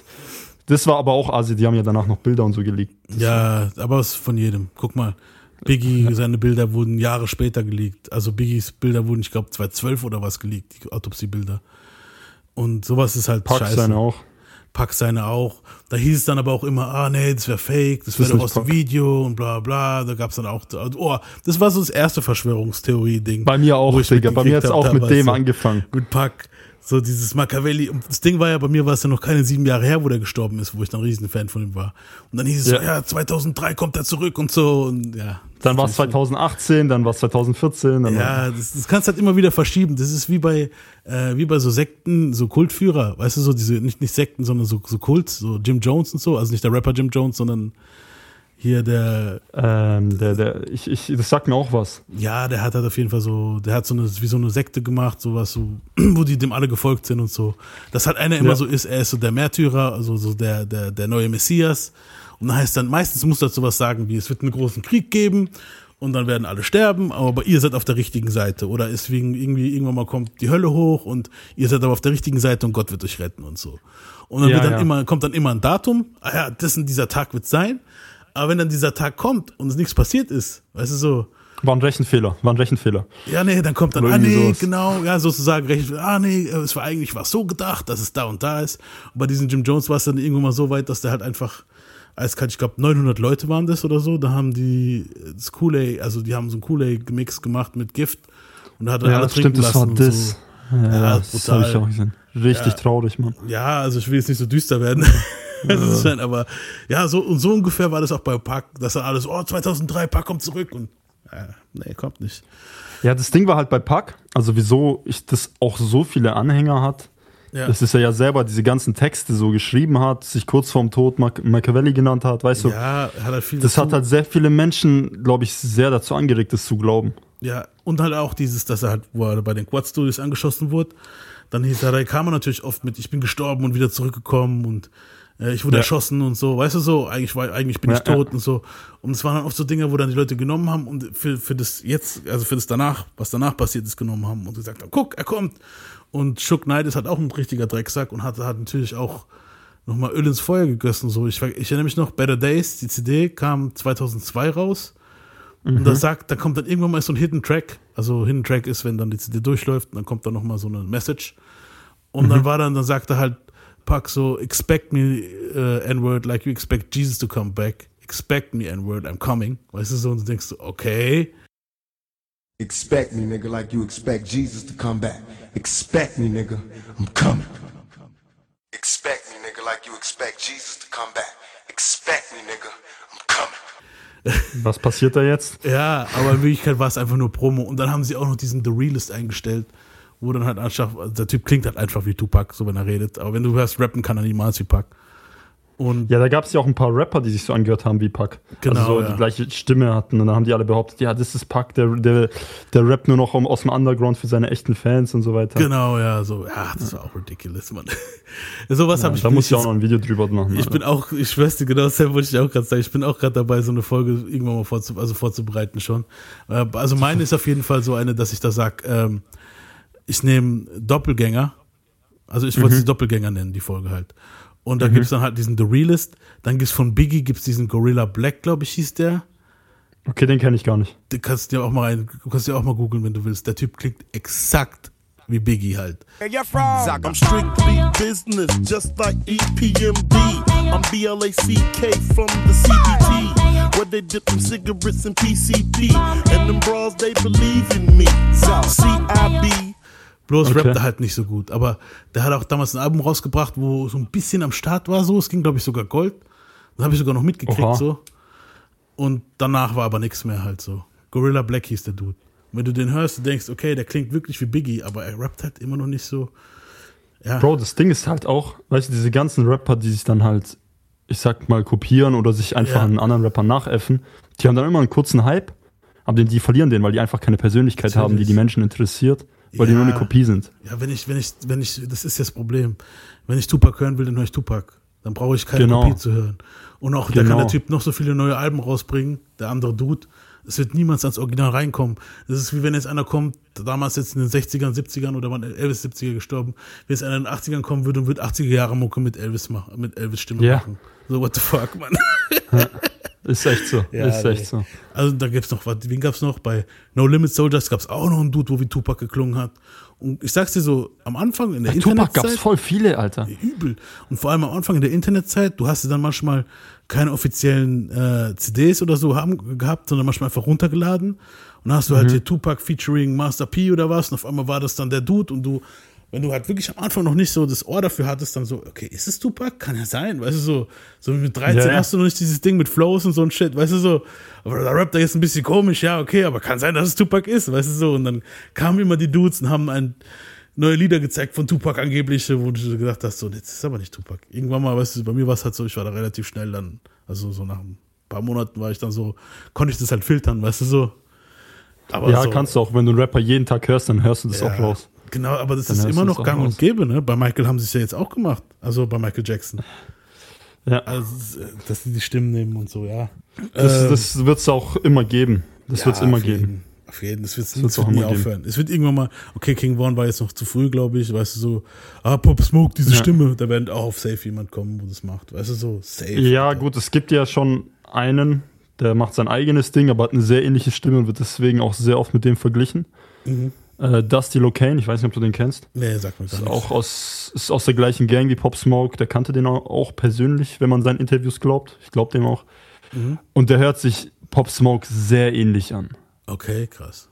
Das war aber auch Asi, die haben ja danach noch Bilder und so geleakt. Ja, aber es von jedem. Guck mal, Biggie, seine Bilder wurden Jahre später geleakt. Also Biggies Bilder wurden, ich glaube, 2012 oder was geleakt, die Autopsiebilder. Und sowas ist halt Pack scheiße. seine auch. Pack seine auch. Da hieß es dann aber auch immer, ah nee, das wäre fake, das wäre doch nicht aus dem. Video und bla bla. Da gab es dann auch, oh, das war so das erste Verschwörungstheorie-Ding. Bei mir auch, Digga. Bei mir hat es auch mit dem angefangen. Mit Pack. So dieses Machiavelli. Und das Ding war ja, bei mir war es ja noch keine sieben Jahre her, wo der gestorben ist, wo ich dann ein Riesenfan von ihm war. Und dann hieß es Ja. so, ja, 2003 kommt er zurück und so. Und ja. Dann war es 2018, dann war es 2014. Dann war, Ja, das, das kannst halt immer wieder verschieben. Das ist wie bei, äh, wie bei so Sekten, so Kultführer, weißt du, so diese, nicht, nicht Sekten, sondern so, so Kult, so Jim Jones und so, also nicht der Rapper Jim Jones, sondern Hier der, Ähm, der, der, ich, ich, das sagt mir auch was. ja, der hat halt auf jeden Fall so, der hat so eine, wie so eine Sekte gemacht, sowas, so, wo die dem alle gefolgt sind und so. Das hat einer immer Ja. so ist, er ist so der Märtyrer, also so der, der, der neue Messias. Und dann heißt dann, meistens muss das sowas sagen wie, es wird einen großen Krieg geben und dann werden alle sterben, aber ihr seid auf der richtigen Seite. Oder ist wegen irgendwie, irgendwann mal kommt die Hölle hoch und ihr seid aber auf der richtigen Seite und Gott wird euch retten und so. Und dann Ja, wird dann ja. immer, kommt dann immer ein Datum, ah ja, das und dieser Tag wird sein. Aber wenn dann dieser Tag kommt und es nichts passiert ist, weißt du so, War ein Rechenfehler, war ein Rechenfehler. ja, nee, dann kommt dann, Oder ah, nee, sowas. genau, ja, sozusagen, recht, ah, nee, es war eigentlich was so gedacht, dass es da und da ist. Und bei diesem Jim Jones war es dann irgendwann mal so weit, dass der halt einfach, eiskalt, ich glaube, 900 Leute waren das oder so, da haben die das Kool-Aid, also die haben so ein Kool-Aid-Mix gemacht mit Gift und da hat er Ja, alle das trinken stimmt, das war lassen. das. So. Ja, Ja, das habe ich auch gesehen. Richtig Ja. traurig, Mann. Ja, also ich will jetzt nicht so düster werden. Das ist schon, aber ja, so und so ungefähr war das auch bei Park, dass dann alles, oh, 2003, Park kommt zurück und ja, nee, kommt nicht. Ja, das Ding war halt bei Pack, also wieso ich das auch so viele Anhänger hat, Ja. das ist er ja selber diese ganzen Texte so geschrieben hat, sich kurz vorm Tod Mac Machiavelli genannt hat, weißt du. ja, hat er viel Das dazu- hat halt sehr viele Menschen, glaube ich, sehr dazu angeregt, das zu glauben. Ja, und halt auch dieses, dass er halt, wo er bei den Quad Studios angeschossen wurde, dann hieß er, da kam er natürlich oft mit, ich bin gestorben und wieder zurückgekommen und äh, ich wurde Ja. erschossen und so, weißt du so, eigentlich, war, eigentlich bin Ja, ich tot ja. und so. Und es waren dann oft so Dinge, wo dann die Leute genommen haben und für, für das jetzt, also für das danach, was danach passiert ist, genommen haben und gesagt haben, guck, er kommt. Und Shook Knight ist halt auch ein richtiger Drecksack und hat, hat natürlich auch nochmal Öl ins Feuer gegossen. So, ich, ich erinnere mich noch, Better Days, die CD kam 2002 raus. Und da sagt, da kommt dann irgendwann mal so ein Hidden Track. Also Hidden Track ist, wenn dann die CD durchläuft, dann kommt da noch mal so eine Message. Und dann war dann, dann sagt er halt, Pack so, expect me uh, N-Word like you expect Jesus to come back. Expect me N-Word, I'm coming. Weißt du so, und du denkst so, okay. Expect me, nigga, like you expect Jesus to come back. Expect me, nigga, I'm coming. Expect me, nigga, like you expect Jesus to come back. Expect me, nigga, I'm coming. Was passiert da jetzt? Ja, aber in Wirklichkeit war es einfach nur Promo. Und dann haben sie auch noch diesen The Realist eingestellt, wo dann halt einfach, der Typ klingt halt einfach wie Tupac, so wenn er redet. Aber wenn du hörst rappen, kann er niemals wie Pac. Und Ja, da gab es ja auch ein paar Rapper, die sich so angehört haben wie Pack. Genau, Also so ja. die gleiche Stimme hatten. Und dann haben die alle behauptet, ja, das ist Pack, der, der, der rappt nur noch aus dem Underground für seine echten Fans und so weiter. genau, ja, so, ja, das war auch ridiculous, Mann. Sowas Ja, habe ich da muss ich auch noch ein Video drüber machen. Ich Alter. bin auch, ich schwör's dir, genau das wollte ich auch gerade sagen. Ich bin auch gerade dabei, so eine Folge irgendwann mal vorzu, also vorzubereiten schon. Äh, Also meine ist auf jeden Fall so eine, dass ich da sag, ähm, ich nehme Doppelgänger. Also ich wollte Mhm. sie Doppelgänger nennen, die Folge halt. Und da gibt's dann halt diesen The Realist. Dann gibt's von Biggie gibt's diesen Gorilla Black, glaube ich, hieß der. okay, den kenne ich gar nicht. Du kannst dir auch mal rein, du kannst dir auch mal googeln, wenn du willst. Der Typ klingt exakt wie Biggie halt. I'm strictly business, just like E EPMD. I'm BLACK from the CBT, where they dip them cigarettes in PCP. And them bras, they believe in me. CIB. Bloß Okay. rappt er halt nicht so gut. Aber der hat auch damals ein Album rausgebracht, wo so ein bisschen am Start war so. Es ging, glaube ich, sogar Gold. Das habe ich sogar noch mitgekriegt Oha. so. Und danach war aber nichts mehr halt so. Gorilla Black hieß der Dude. Und wenn du den hörst, du denkst, okay, der klingt wirklich wie Biggie, aber er rappt halt immer noch nicht so. Ja, Bro, das Ding ist halt auch, weißt du, diese ganzen Rapper, die sich dann halt, ich sag mal, kopieren oder sich einfach Ja. einen anderen Rapper nachäffen, die haben dann immer einen kurzen Hype, aber die, die verlieren den, weil die einfach keine Persönlichkeit haben, die die Menschen interessiert, weil die Ja. nur eine Kopie sind. ja, wenn ich, wenn ich, wenn ich, das ist das Problem. Wenn ich Tupac hören will, dann höre ich Tupac. Dann brauche ich keine Genau. Kopie zu hören. Und auch, da Genau. kann der Typ noch so viele neue Alben rausbringen, der andere Dude. Es wird niemals ans Original reinkommen. Das ist wie wenn jetzt einer kommt, damals jetzt in den 60ern, 70ern oder wann Elvis 70er gestorben, wenn jetzt einer in den 80ern kommen würde und würde 80er Jahre Mucke mit Elvis machen, mit Elvis Stimme Ja. machen. So, what the fuck, man. Ist echt so. Ja, ist echt nee. so. Also da gibt's noch was, wen gab's noch? Bei No Limit Soldiers gab's auch noch einen Dude, wo wie Tupac geklungen hat. Und ich sag's dir so, am Anfang in der Bei Tupac Internetzeit. gab's voll viele, Alter. übel. Und vor allem am Anfang in der Internetzeit, du hast ja dann manchmal keine offiziellen äh, CDs oder so haben, gehabt, sondern manchmal einfach runtergeladen. Und dann hast du halt hier Tupac featuring Master P oder was. Und auf einmal war das dann der Dude und du, wenn du halt wirklich am Anfang noch nicht so das Ohr dafür hattest, dann so, okay, ist es Tupac? Kann ja sein, weißt du, so, so mit 13 Ja, ja. hast du noch nicht dieses Ding mit Flows und so ein Shit, weißt du, so, aber da rappt er jetzt ein bisschen komisch, ja, okay, aber kann sein, dass es Tupac ist, weißt du, so, und dann kamen immer die Dudes und haben ein, neue Lieder gezeigt von Tupac angeblich, wo du gedacht hast, so, das ist aber nicht Tupac. Irgendwann mal, weißt du, bei mir war es halt so, ich war da relativ schnell dann, also so nach dem paar Monaten war ich dann so, konnte ich das halt filtern, weißt du so. Aber ja, so, kannst du auch. Wenn du einen Rapper jeden Tag hörst, dann hörst du das Ja, auch raus. Genau, aber das ist immer noch das gang raus. und gäbe, ne? Bei Michael haben sie es ja jetzt auch gemacht. Also bei Michael Jackson. Ja. Also, dass sie die Stimmen nehmen und so, ja. Das, Ähm, das wird es auch immer geben. Das ja, wird es immer geben. Jeden, auf jeden, das, wird's, das, wird's wird auch nie aufhören. Es wird irgendwann mal, okay, King Vaughn war jetzt noch zu früh, glaube ich, weißt du, so, ah, Pop Smoke, diese Ja. Stimme, da wird auch auf Safe jemand kommen, wo das macht, weißt du, so, safe. Ja, gut, es gibt ja schon einen, der macht sein eigenes Ding, aber hat eine sehr ähnliche Stimme und wird deswegen auch sehr oft mit dem verglichen. Mhm. Äh, Dusty Locane, ich weiß nicht, ob du den kennst. Nee, sag mir gar Ist auch aus, ist aus der gleichen Gang wie Pop Smoke. Der kannte den auch, persönlich, wenn man seinen Interviews glaubt. Ich glaube dem auch. Mhm. Und der hört sich Pop Smoke sehr ähnlich an. Okay, krass.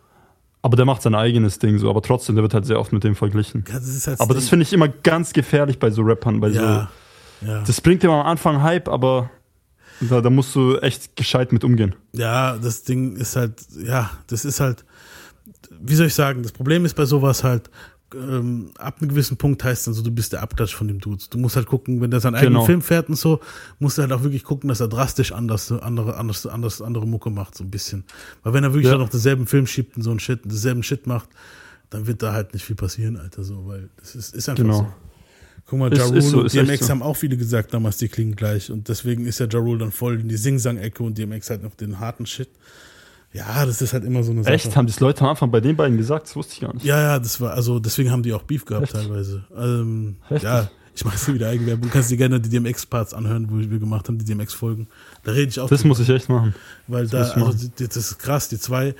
Aber der macht sein eigenes Ding so, aber trotzdem, der wird halt sehr oft mit dem verglichen. Ja, das halt Aber das finde ich immer ganz gefährlich bei so Rappern, bei Ja, ja. so. Das bringt dir am Anfang Hype, aber da, da musst du echt gescheit mit umgehen. Ja, das Ding ist halt, ja, das ist halt, wie soll ich sagen, das Problem ist bei sowas halt, ähm, ab einem gewissen Punkt heißt dann so, du bist der Abklatsch von dem Dude. Du musst halt gucken, wenn der seinen eigenen Genau. Film fährt und so, musst du halt auch wirklich gucken, dass er drastisch anders, andere, anders, anders, andere Mucke macht, so ein bisschen. Weil wenn er wirklich Ja. dann noch denselben Film schiebt und so einen Shit, denselben Shit macht, dann wird da halt nicht viel passieren, Alter, so, weil das ist, ist einfach Genau. so. Guck mal, Ist- Ja ist Rule so, und DMX so. haben auch viele gesagt damals, die klingen gleich. Und deswegen ist ja Ja Rule dann voll in die Sing-Sang-Ecke und DMX halt noch den harten Shit. Ja, das ist halt immer so eine Sache. Echt? Haben das Leute am Anfang bei den beiden gesagt? Das wusste ich gar nicht. Ja, ja, das war, also deswegen haben die auch Beef gehabt Echt? teilweise. Ähm, ja, ich mache wieder Eigenwerbung. Du kannst dir gerne die DMX-Parts anhören, wo wir gemacht haben, die DMX-Folgen. Da rede ich auch Das muss ich echt machen. Weil das da, also, das ist krass, die zwei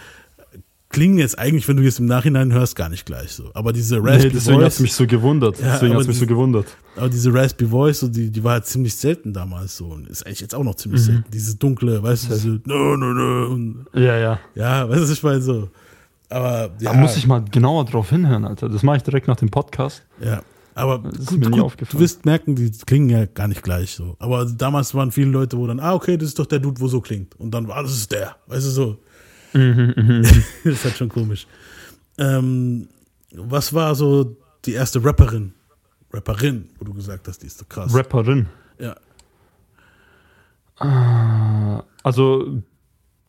klingen jetzt eigentlich, wenn du jetzt im Nachhinein hörst, gar nicht gleich so. Aber diese Raspy Nee, deswegen hat es Voice, mich so gewundert. Ja, deswegen hat es mich so gewundert. aber diese Raspy Voice, so, die, die war halt ziemlich selten damals so. Und ist eigentlich jetzt auch noch ziemlich Mhm. selten. Dieses dunkle, weißt du, diese, no, no, no. Und, Ja, ja. ja, weißt du, ich meine so. Aber, ja. Da muss ich mal genauer drauf hinhören, Alter. Das mache ich direkt nach dem Podcast. Ja, aber gut, mir nie gut, aufgefallen. du wirst merken, die klingen ja gar nicht gleich so. Aber damals waren viele Leute, wo dann, ah, okay, das ist doch der Dude, wo so klingt. Und dann, ah, das ist der. Weißt du so. Mhm, das ist halt schon komisch. Ähm, was war so die erste Rapperin? Rapperin, wo du gesagt hast, die ist so krass. Rapperin. Ja. Also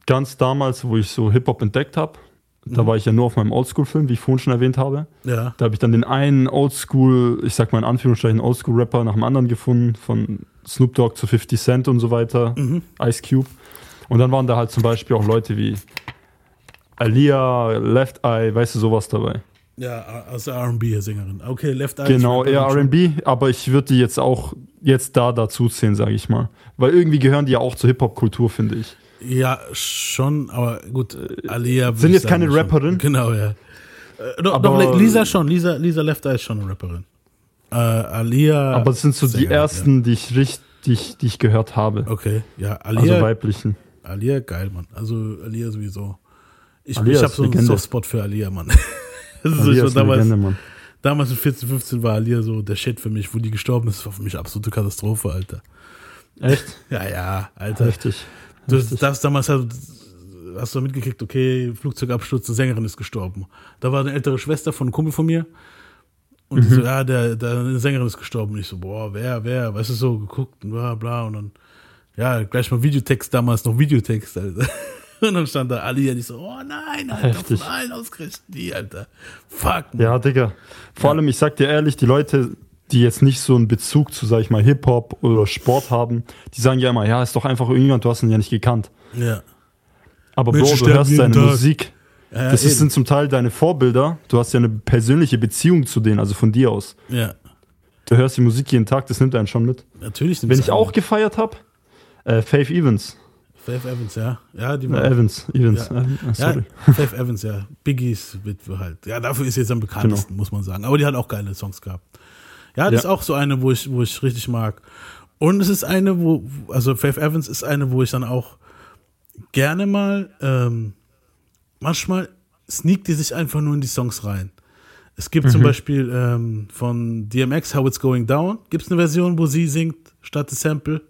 ganz damals, wo ich so Hip-Hop entdeckt habe, da Mhm. war ich ja nur auf meinem Oldschool-Film, wie ich vorhin schon erwähnt habe. Ja. Da habe ich dann den einen Oldschool, ich sag mal in Anführungsstrichen Oldschool-Rapper nach dem anderen gefunden, von Snoop Dogg zu 50 Cent und so weiter, Mhm. Ice Cube. Und dann waren da halt zum Beispiel auch Leute wie Alia, Left Eye, weißt du, sowas dabei. Ja, also R&B-Sängerin. Okay, Left Eye. Genau, eher schon. RB, aber ich würde die jetzt auch jetzt da dazu zählen, sage ich mal. Weil irgendwie gehören die ja auch zur Hip-Hop-Kultur, finde ich. Ja, schon, aber gut, Alia. sind jetzt keine schon. Rapperin? Genau, ja. Äh, doch, Aber- doch, Lisa schon, Lisa, Lisa Left Eye ist schon eine Rapperin. Äh, Alia. Aber es sind so die Sängerin, ersten, die ich richtig, die ich gehört habe. Ja. Okay, ja, Alia. Also weiblichen. Alia, geil, Mann. Also Alia sowieso. Ich, Alia ich habe so einen. Softspot für Alia, Mann. Das ist so, Alia ich ist damals, Legende, Mann. damals in 14, 15 war Alia so der Shit für mich, wo die gestorben ist, war für mich absolute Katastrophe, Alter. Echt? Ja, ja, Alter. Heftig. Du das damals halt, hast du mitgekriegt, okay, Flugzeugabsturz, eine Sängerin ist gestorben. Da war eine ältere Schwester von einem Kumpel von mir. Und die so, ja, der, der, eine Sängerin ist gestorben. Und ich so, boah, wer, wer, weißt du, so geguckt und bla, bla. Und dann, ja, gleich mal Videotext, damals noch Videotext, Alter. Und dann stand da Ali und ich so, oh nein, Alter, Heftig. von allen ausgerechnet die, Alter. Fuck, man. Ja, Digga. Vor allem, ich sag dir ehrlich, die Leute, die jetzt nicht so einen Bezug zu, sag ich mal, Hip-Hop oder Sport haben, die sagen ja immer, ja, ist doch einfach irgendjemand, du hast ihn ja nicht gekannt. Ja. Aber Menschen Bro, du hörst jeden seine Tag. Musik. Ja, das ist, sind zum Teil deine Vorbilder. Du hast ja eine persönliche Beziehung zu denen, also von dir aus. Ja, Du hörst die Musik jeden Tag, das nimmt einen schon mit. natürlich. Wenn ich auch gefeiert habe, äh, Faith Evans. Faith Evans, ja. Ja, die war. Evans, Evans. Ja. Äh, Ja, sorry. Faith Evans, ja. Biggies Witwe halt. Ja, dafür ist sie jetzt am bekanntesten, Genau. muss man sagen. Aber die hat auch geile Songs gehabt. Ja, das Ja. ist auch so eine, wo ich, wo ich richtig mag. Und es ist eine, wo, also Faith Evans ist eine, wo ich dann auch gerne mal, ähm, manchmal sneakt die sich einfach nur in die Songs rein. Es gibt Mhm. zum Beispiel ähm, von DMX How It's Going Down, gibt es eine Version, wo sie singt statt des Sample.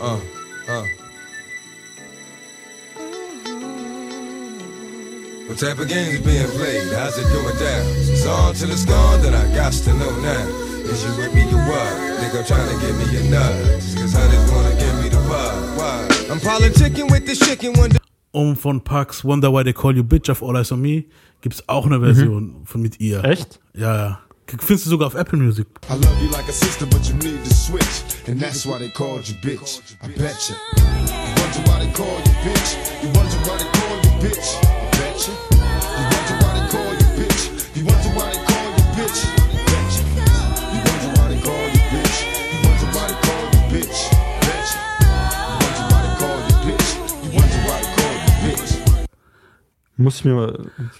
Uh, uh. What type of games being played? How's it going down? It's on till it's gone, then I got to know now. Is you with me or what? Think I'm trying to give me a nut. Just cause others wanna give me the bug. Why? I'm politicking with this chicken one Um von Parks Wonder Why They Call You Bitch auf All Eyes on Me gibt's auch eine Version von mit ihr. Echt? Ja, ja. Findest du sogar auf Apple Music. I love you like a sister, but you need to switch. And that's why they called you bitch. I betcha. You wonder why they call you bitch. You wonder why they call you bitch. Muss ich mir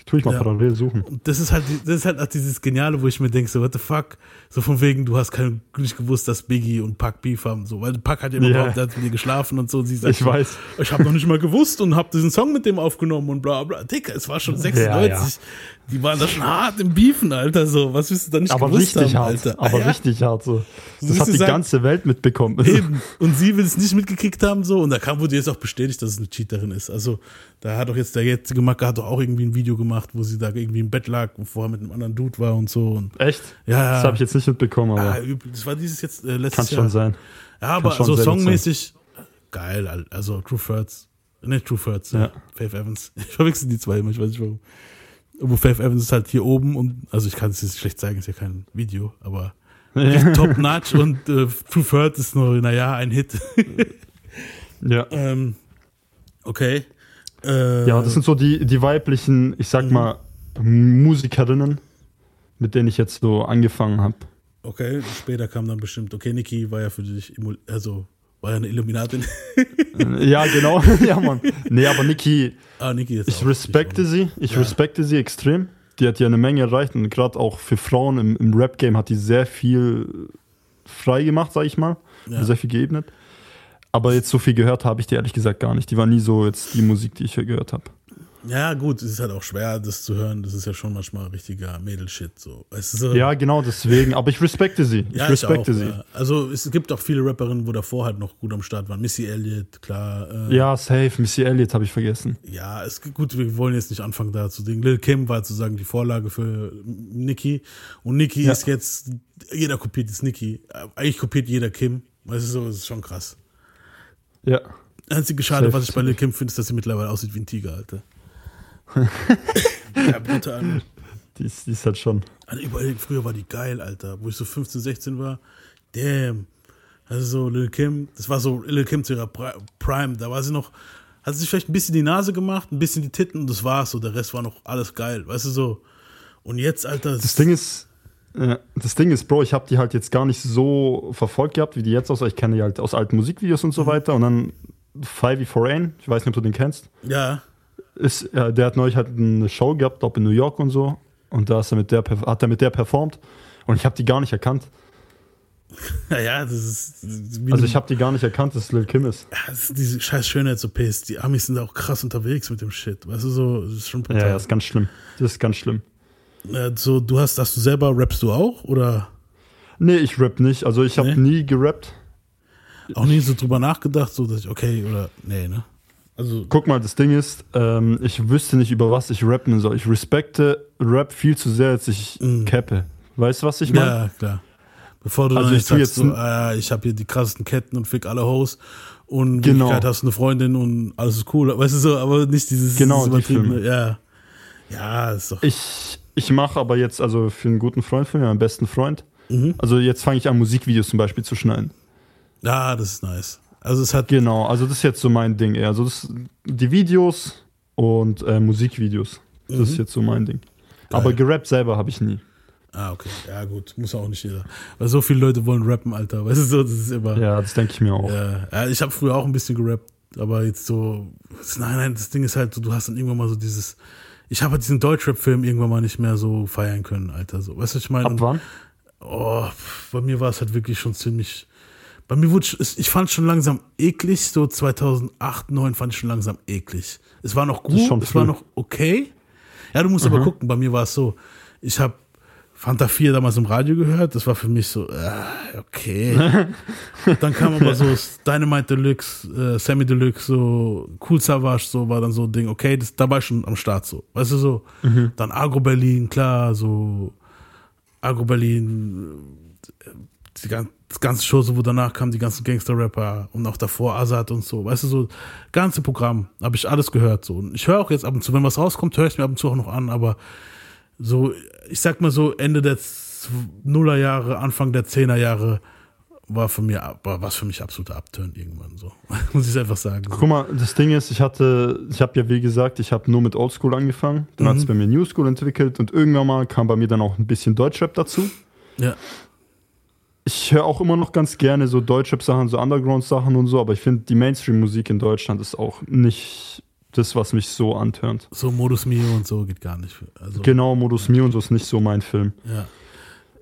tue ich mal Ja. parallel suchen. Das ist halt, das ist halt auch dieses Geniale, wo ich mir denke, so, what the fuck? So von wegen, du hast kein, nicht gewusst, dass Biggie und Pac Beef haben, so, weil Pac hat ja immer Ja. behauptet, hat mit dir geschlafen und so, und sie sagt, Ich weiß. ich habe noch nicht mal gewusst und habe diesen Song mit dem aufgenommen und bla, bla. Dicker, es war schon 96. ja. Die waren da schon hart im Beefen, Alter, so, was willst du da nicht Aber gewusst richtig haben, hart. Alter? Aber Ah, ja. richtig hart so. Das hat die sagen- ganze Welt mitbekommen. Eben. Und sie will es nicht mitgekriegt haben, so. Und da kam, wurde jetzt auch bestätigt, dass es eine Cheaterin ist. Also, da hat doch jetzt der jetzige Macke hat doch auch irgendwie ein Video gemacht, wo sie da irgendwie im Bett lag, wo er mit einem anderen Dude war und so. Und Echt? Ja, ja. Das habe ich jetzt nicht mitbekommen, aber ah, übel. das war dieses jetzt äh, letztes kann Jahr. schon sein. Ja, aber so songmäßig geil. Al- Also, True Thirds. Nicht True Thirds, ja. Ja. Faith Evans. Ich verwechsel die zwei immer, ich weiß nicht warum. Wo Faith Evans ist halt hier oben und, also ich kann es jetzt schlecht zeigen, ist ja kein Video, aber top notch und äh, True Thirds ist nur, naja, ein Hit. Ja. ähm, okay. Äh, Ja, das sind so die, die weiblichen, ich Mhm. sag mal, Musikerinnen, mit denen ich jetzt so angefangen habe. Okay, später kam dann bestimmt, okay, Niki war ja für dich, also war ja eine Illuminatin. ja, genau. ja, Mann. Nee, aber Niki, ah, Niki ich respekte sie. Ich Ja. respekte sie extrem. Die hat ja eine Menge erreicht und gerade auch für Frauen im, im Rap-Game hat die sehr viel frei gemacht, sag ich mal. Ja. Sehr viel geebnet. Aber jetzt so viel gehört habe ich die ehrlich gesagt gar nicht. Die war nie so jetzt die Musik, die ich hier gehört habe. Ja, gut, es ist halt auch schwer, das zu hören. Das ist ja schon manchmal richtiger Mädelshit. So. So, Ja, genau deswegen. Aber ich respekte sie. Ich Ja, respekte auch, sie. Ja. Also es gibt auch viele Rapperinnen, wo davor halt noch gut am Start waren. Missy Elliott, klar. Äh, Ja, safe. Missy Elliott habe ich vergessen. Ja, es gut, wir wollen jetzt nicht anfangen da zu denken. Lil Kim war sozusagen die Vorlage für Nicki. Und Nicki Ja. ist jetzt, jeder kopiert jetzt Nicki. Äh, Eigentlich kopiert jeder Kim. Weißt du so, das ist schon krass. Ja. Einzige Schade, Safe, was ich bei Lil Kim finde, ist, dass sie mittlerweile aussieht wie ein Tiger, Alter. ja, brutal. Die ist, die ist halt schon. Alter, überall, früher war die geil, Alter. Wo ich so 15, 16 war. Damn. Also so Lil Kim, das war so Lil Kim zu ihrer Pri- Prime. Da war sie noch, hat sie sich vielleicht ein bisschen die Nase gemacht, ein bisschen die Titten und das war's so. Der Rest war noch alles geil, weißt du so. Und jetzt, Alter, Das Ding ist, das Ding ist, Bro, ich habe die halt jetzt gar nicht so verfolgt gehabt, wie die jetzt aussah. Ich kenne die halt aus alten Musikvideos und so weiter. Und dann Fivey Foreign, ich weiß nicht, ob du den kennst. ja, Ist, äh, der hat neulich halt eine Show gehabt, ob in New York und so. Und da ist er mit der, hat er mit der performt. Und ich habe die gar nicht erkannt. ja, ja, das ist, das ist Also ich habe die gar nicht erkannt, dass es Lil Kim ist. ja, das ist diese scheiß Schönheits-OPs. Die Amis sind da auch krass unterwegs mit dem Shit. Weißt du so, das ist schon Ja, brutal. ja, ist ganz schlimm. Das ist ganz schlimm. Äh, so, du hast, hast du selber, rappst du auch? Oder Nee, ich rap nicht. Also ich habe Nee? nie gerappt. auch nie so drüber nachgedacht, so dass ich, okay, oder, nee, ne? Also, Guck mal, das Ding ist, ähm, ich wüsste nicht, über was ich rappen soll. Ich respekte Rap viel zu sehr, als ich cappe. Weißt du, was ich meine? Ja, klar. Bevor du Also dann ich sagst, jetzt so, ah, ich habe hier die krassesten Ketten und fick alle Hoes und Genau. Hast eine Freundin und alles ist cool. Weißt du so, aber nicht dieses, Genau, dieses die übertriebene- Filme. Ja. Ja, ist doch. Ich, ich mache aber jetzt, also für einen guten Freund von mir, meinen besten Freund, Mhm. also jetzt fange ich an, Musikvideos zum Beispiel zu schneiden. Ja, das ist nice. Also es hat. Genau, also das ist jetzt so mein Ding eher. Also das, die Videos und äh, Musikvideos. Das ist Mhm. jetzt so mein Ding. Aber gerappt selber habe ich nie. Ah, okay. Ja, gut. Muss auch nicht jeder. Weil so viele Leute wollen rappen, Alter. Weißt du so, das ist immer. Ja, das denke ich mir auch. Ja, ja ich habe früher auch ein bisschen gerappt, aber jetzt so, nein, nein, das Ding ist halt so, du hast dann irgendwann mal so dieses, ich habe diesen Deutschrap-Film irgendwann mal nicht mehr so feiern können, Alter, so, weißt du, was ich meine? Ab wann? Oh, bei mir war es halt wirklich schon ziemlich, bei mir wurde, es- ich fand es schon langsam eklig, so 2008, 2009 fand ich schon langsam eklig. Es war noch gut, es war noch okay. Ja, du musst aber gucken, bei mir war es so, ich habe Fanta 4 damals im Radio gehört, das war für mich so, äh, okay. dann kam aber so Dynamite Deluxe, äh, Sammy Deluxe, so Cool Savage, so war dann so ein Ding, okay, das, da war ich schon am Start so. Weißt du so? Dann Agro Berlin, klar, so Agro Berlin, die, das ganze Show, so wo danach kamen die ganzen Gangster-Rapper und auch davor Azad und so. Weißt du, so ganze Programm habe ich alles gehört. So. Und ich höre auch jetzt ab und zu, wenn was rauskommt, höre ich mir ab und zu auch noch an, aber so, ich sag mal so, Ende der Z- Nullerjahre, Anfang der Zehnerjahre war für mir, war was für mich absoluter Upturn irgendwann so. Muss ich einfach sagen. So. Guck mal, das Ding ist, ich hatte, ich habe ja wie gesagt, ich habe nur mit Oldschool angefangen, dann hat es bei mir New School entwickelt und irgendwann mal kam bei mir dann auch ein bisschen Deutschrap dazu. Ja. Ich höre auch immer noch ganz gerne so Deutschrap-Sachen, so Underground-Sachen und so, aber ich finde, die Mainstream-Musik in Deutschland ist auch nicht das, was mich so antörnt. So Modus Mio und so geht gar nicht. Also, Genau, Modus Mio und so ist nicht so mein Film. Ja.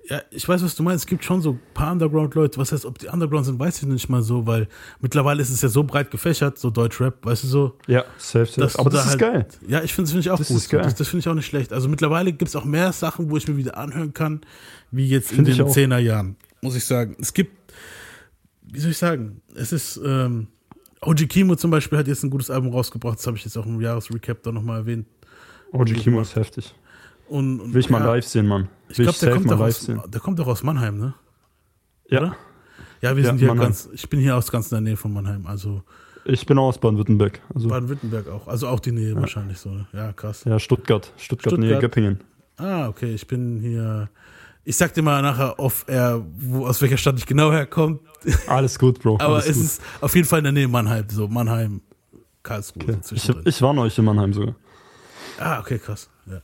Ja, ich weiß, was du meinst. Es gibt schon so ein paar Underground-Leute. Was heißt, ob die Underground sind, weiß ich nicht mal so, weil mittlerweile ist es ja so breit gefächert, so Deutschrap, weißt du so. Ja, safe, safe. aber das da ist halt- geil. Ja, ich finde es find ich auch Das gut. ist geil. Das, das finde ich auch nicht schlecht. Also mittlerweile gibt es auch mehr Sachen, wo ich mir wieder anhören kann, wie jetzt Find in den auch. 10er Jahren, muss ich sagen. Es gibt, wie soll ich sagen, es ist, ähm, OG Kimo zum Beispiel hat jetzt ein gutes Album rausgebracht, das habe ich jetzt auch im Jahresrecap da nochmal erwähnt. OG Kimo ist heftig. Und, und Will ich mal ja, live sehen, Mann. Ich Will glaube, der, kommt mal aus- der kommt auch aus Mannheim, ne? Ja. Oder? Ja, wir Ja, sind hier Mannheim. ganz, ich bin hier aus ganz in der Nähe von Mannheim, also Ich bin auch aus Baden-Württemberg. Also, Baden-Württemberg auch, also auch die Nähe wahrscheinlich so. ne? Ja, krass. ja, Stuttgart. Stuttgart, nähe Stuttgart. Göppingen. Ah, okay, ich bin hier. Ich sag dir mal nachher off air, wo, aus welcher Stadt ich genau herkomme. Alles gut, Bro. Aber es gut. ist auf jeden Fall in der Nähe Mannheim, so Mannheim, Karlsruhe. Okay. So Ich, ich war neulich in Mannheim sogar. ah, okay, krass. Ja,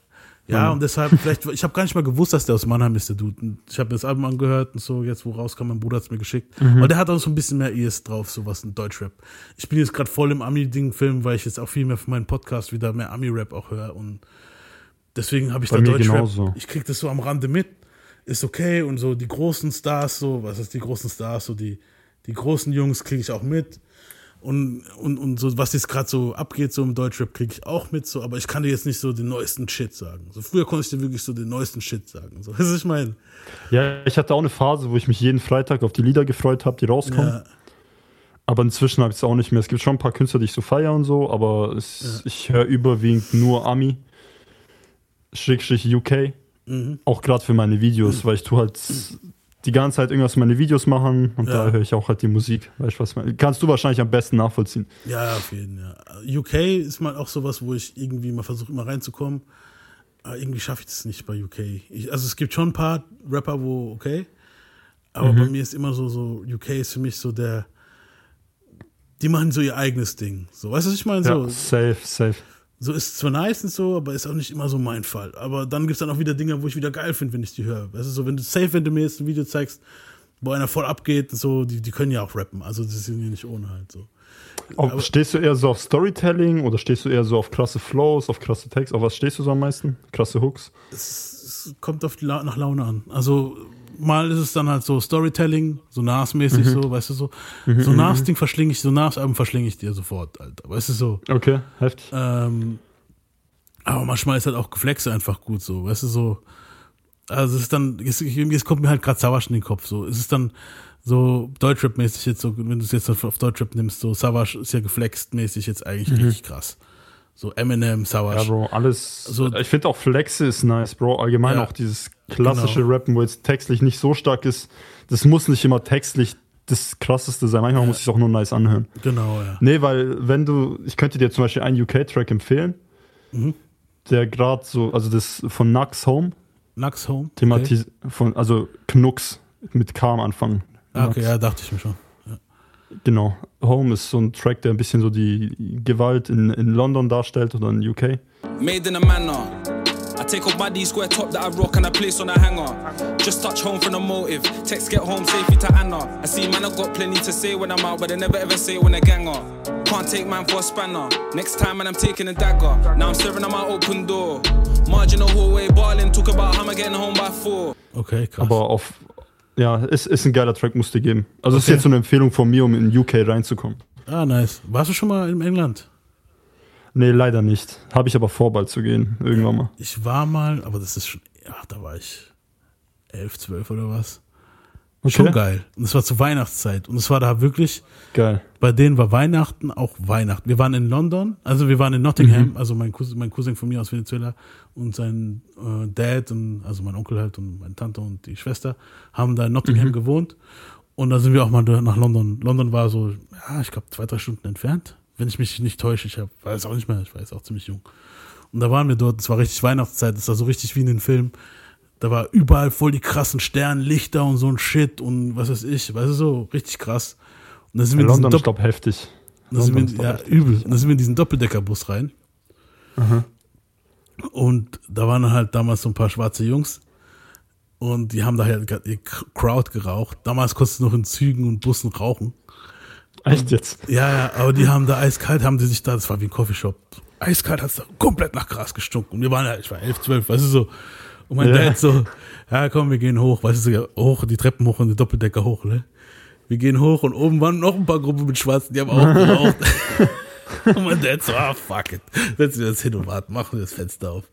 ja und deshalb, vielleicht, ich habe gar nicht mal gewusst, dass der aus Mannheim ist, der Dude. Und Ich habe mir das Album angehört und so, jetzt wo rauskam, mein Bruder hat es mir geschickt. Und der hat auch so ein bisschen mehr ES drauf, sowas in Deutschrap. Ich bin jetzt gerade voll im Ami-Ding-Film, weil ich jetzt auch viel mehr für meinen Podcast wieder mehr Ami-Rap auch höre. Und deswegen habe ich Bei da Deutschrap. genauso. Ich krieg das so am Rande mit. Ist okay und so die großen Stars, so, was ist die großen Stars, so die, die großen Jungs kriege ich auch mit. Und, und, und so, was jetzt gerade so abgeht, so im Deutschrap, kriege ich auch mit, so, aber ich kann dir jetzt nicht so den neuesten Shit sagen. So, früher konnte ich dir wirklich so den neuesten Shit sagen. So, was ich meine? Ja, ich hatte auch eine Phase, wo ich mich jeden Freitag auf die Lieder gefreut habe, die rauskommen. Ja, Aber inzwischen habe ich es auch nicht mehr. Es gibt schon ein paar Künstler, die ich so feiere und so, aber es, ich höre überwiegend nur Ami, Schrägstrich UK. Mhm. Auch gerade für meine Videos, weil ich tue halt die ganze Zeit irgendwas für meine Videos machen und Ja. da höre ich auch halt die Musik. Weißt was ich meine? Kannst du wahrscheinlich am besten nachvollziehen. ja, auf jeden Fall. Ja. UK ist mal auch sowas, wo ich irgendwie mal versuche, immer reinzukommen. Aber irgendwie schaffe ich das nicht bei UK. Ich, also es gibt schon ein paar Rapper, wo okay. Aber Mhm. bei mir ist immer so, so, UK ist für mich so der, die machen so ihr eigenes Ding. So, weißt du, was ich meine? Ja, So, safe, safe. So ist zwar nice und so, aber ist auch nicht immer so mein Fall. Aber dann gibt es dann auch wieder Dinge, wo ich wieder geil finde, wenn ich die höre. Weißt du, so, wenn du safe, wenn du mir jetzt ein Video zeigst, wo einer voll abgeht, so, die, die können ja auch rappen. Also, das sind ja nicht ohne halt so. Auf, stehst du eher so auf Storytelling oder stehst du eher so auf krasse Flows, auf krasse Texte? Auf was stehst du so am meisten? Krasse Hooks? Es kommt auf La nach Laune an. Also, mal ist es dann halt so Storytelling, so Nas-mäßig, so, weißt du, so. So Nas-Ding verschlinge ich, so Nas-Alben verschlinge ich dir sofort, Alter. Weißt du, so. Okay, heftig. Ähm, aber manchmal ist halt auch Geflexe einfach gut so, weißt du, so. Also es ist dann, jetzt, jetzt kommt mir halt gerade Savage in den Kopf, so. Es ist dann so Deutschrap-mäßig jetzt so, wenn du es jetzt auf Deutschrap nimmst, so Savage ist ja geflext-mäßig jetzt eigentlich richtig krass. So Eminem, Savage. Ja, Bro, alles. So- ich finde auch Flexe ist nice, Bro. Allgemein Ja. auch dieses klassische Genau. Rappen, wo jetzt textlich nicht so stark ist. Das muss nicht immer textlich das krasseste sein. Manchmal muss es auch nur nice anhören. Genau, ja. Nee, weil wenn du, ich könnte dir zum Beispiel einen UK-Track empfehlen, Mhm. der gerade so, also das von Nux Home, Nux Home. thematis von, also Knux mit K am Anfang. Ah, okay, Nux. ja, dachte ich mir schon. Genau. Home ist so ein Track, der ein bisschen so die Gewalt in, in London darstellt oder in UK. Made in a manner. I take off my D square top that I rock and I place on a hanger. Just touch home from the motive. Text get home safely to Anna. I see man, I've got plenty to say when I'm out, but I never ever say when I ganger. Can't take man for a spanner. Next time, man, I'm taking a dagger. Now I'm staring at my open door. Marginal hallway, balling, talk about how I'm getting home by four. Okay, krass. Aber auf, ja, ist, ist ein geiler Track, musst du geben. Also ist Okay. jetzt so eine Empfehlung von mir, um in UK reinzukommen. ah, nice. Warst du schon mal in England? Nee, leider nicht. Habe ich aber vor, bald zu gehen. Irgendwann mal. Ich war mal, aber das ist schon, ja, da war ich elf, zwölf oder was. Schon geil. Und es war zur Weihnachtszeit. Und es war da wirklich, Geil. bei denen war Weihnachten auch Weihnachten. Wir waren in London, also wir waren in Nottingham, Mhm. also mein Cousin, mein Cousin von mir aus Venezuela und sein äh, Dad und also mein Onkel halt und meine Tante und die Schwester haben da in Nottingham Mhm. gewohnt. Und da sind wir auch mal nach London. London war so, ja, ich glaube zwei, drei Stunden entfernt, wenn ich mich nicht täusche. Ich hab, weiß auch nicht mehr, ich war jetzt auch ziemlich jung. Und da waren wir dort, es war richtig Weihnachtszeit, es war so richtig wie in den Filmen. Da war überall voll die krassen Sternlichter und so ein Shit und was weiß ich, weißt du, so richtig krass. Und dann sind wir London, glaube, heftig. dann sind wir, ja, übel. Und dann sind wir in diesen Doppeldeckerbus rein. Aha. Und da waren halt damals so ein paar schwarze Jungs. Und die haben da halt ihr Crowd geraucht. Damals konntest du noch in Zügen und Bussen rauchen. Echt jetzt? Ja, ja, aber die haben da eiskalt, haben die sich da, das war wie ein Coffeeshop. Eiskalt hat es da komplett nach Gras gestunken. Und wir waren ja, ich war elf, zwölf, weißt du so. Und mein Ja. Dad so, ja komm, wir gehen hoch, weißt du, hoch, die Treppen hoch und die Doppeldecker hoch, ne? Wir gehen hoch und oben waren noch ein paar Gruppen mit Schwarzen, die haben auch geraucht. und mein Dad so, ah, fuck it. Setzen wir uns hin und warten, machen wir das Fenster auf.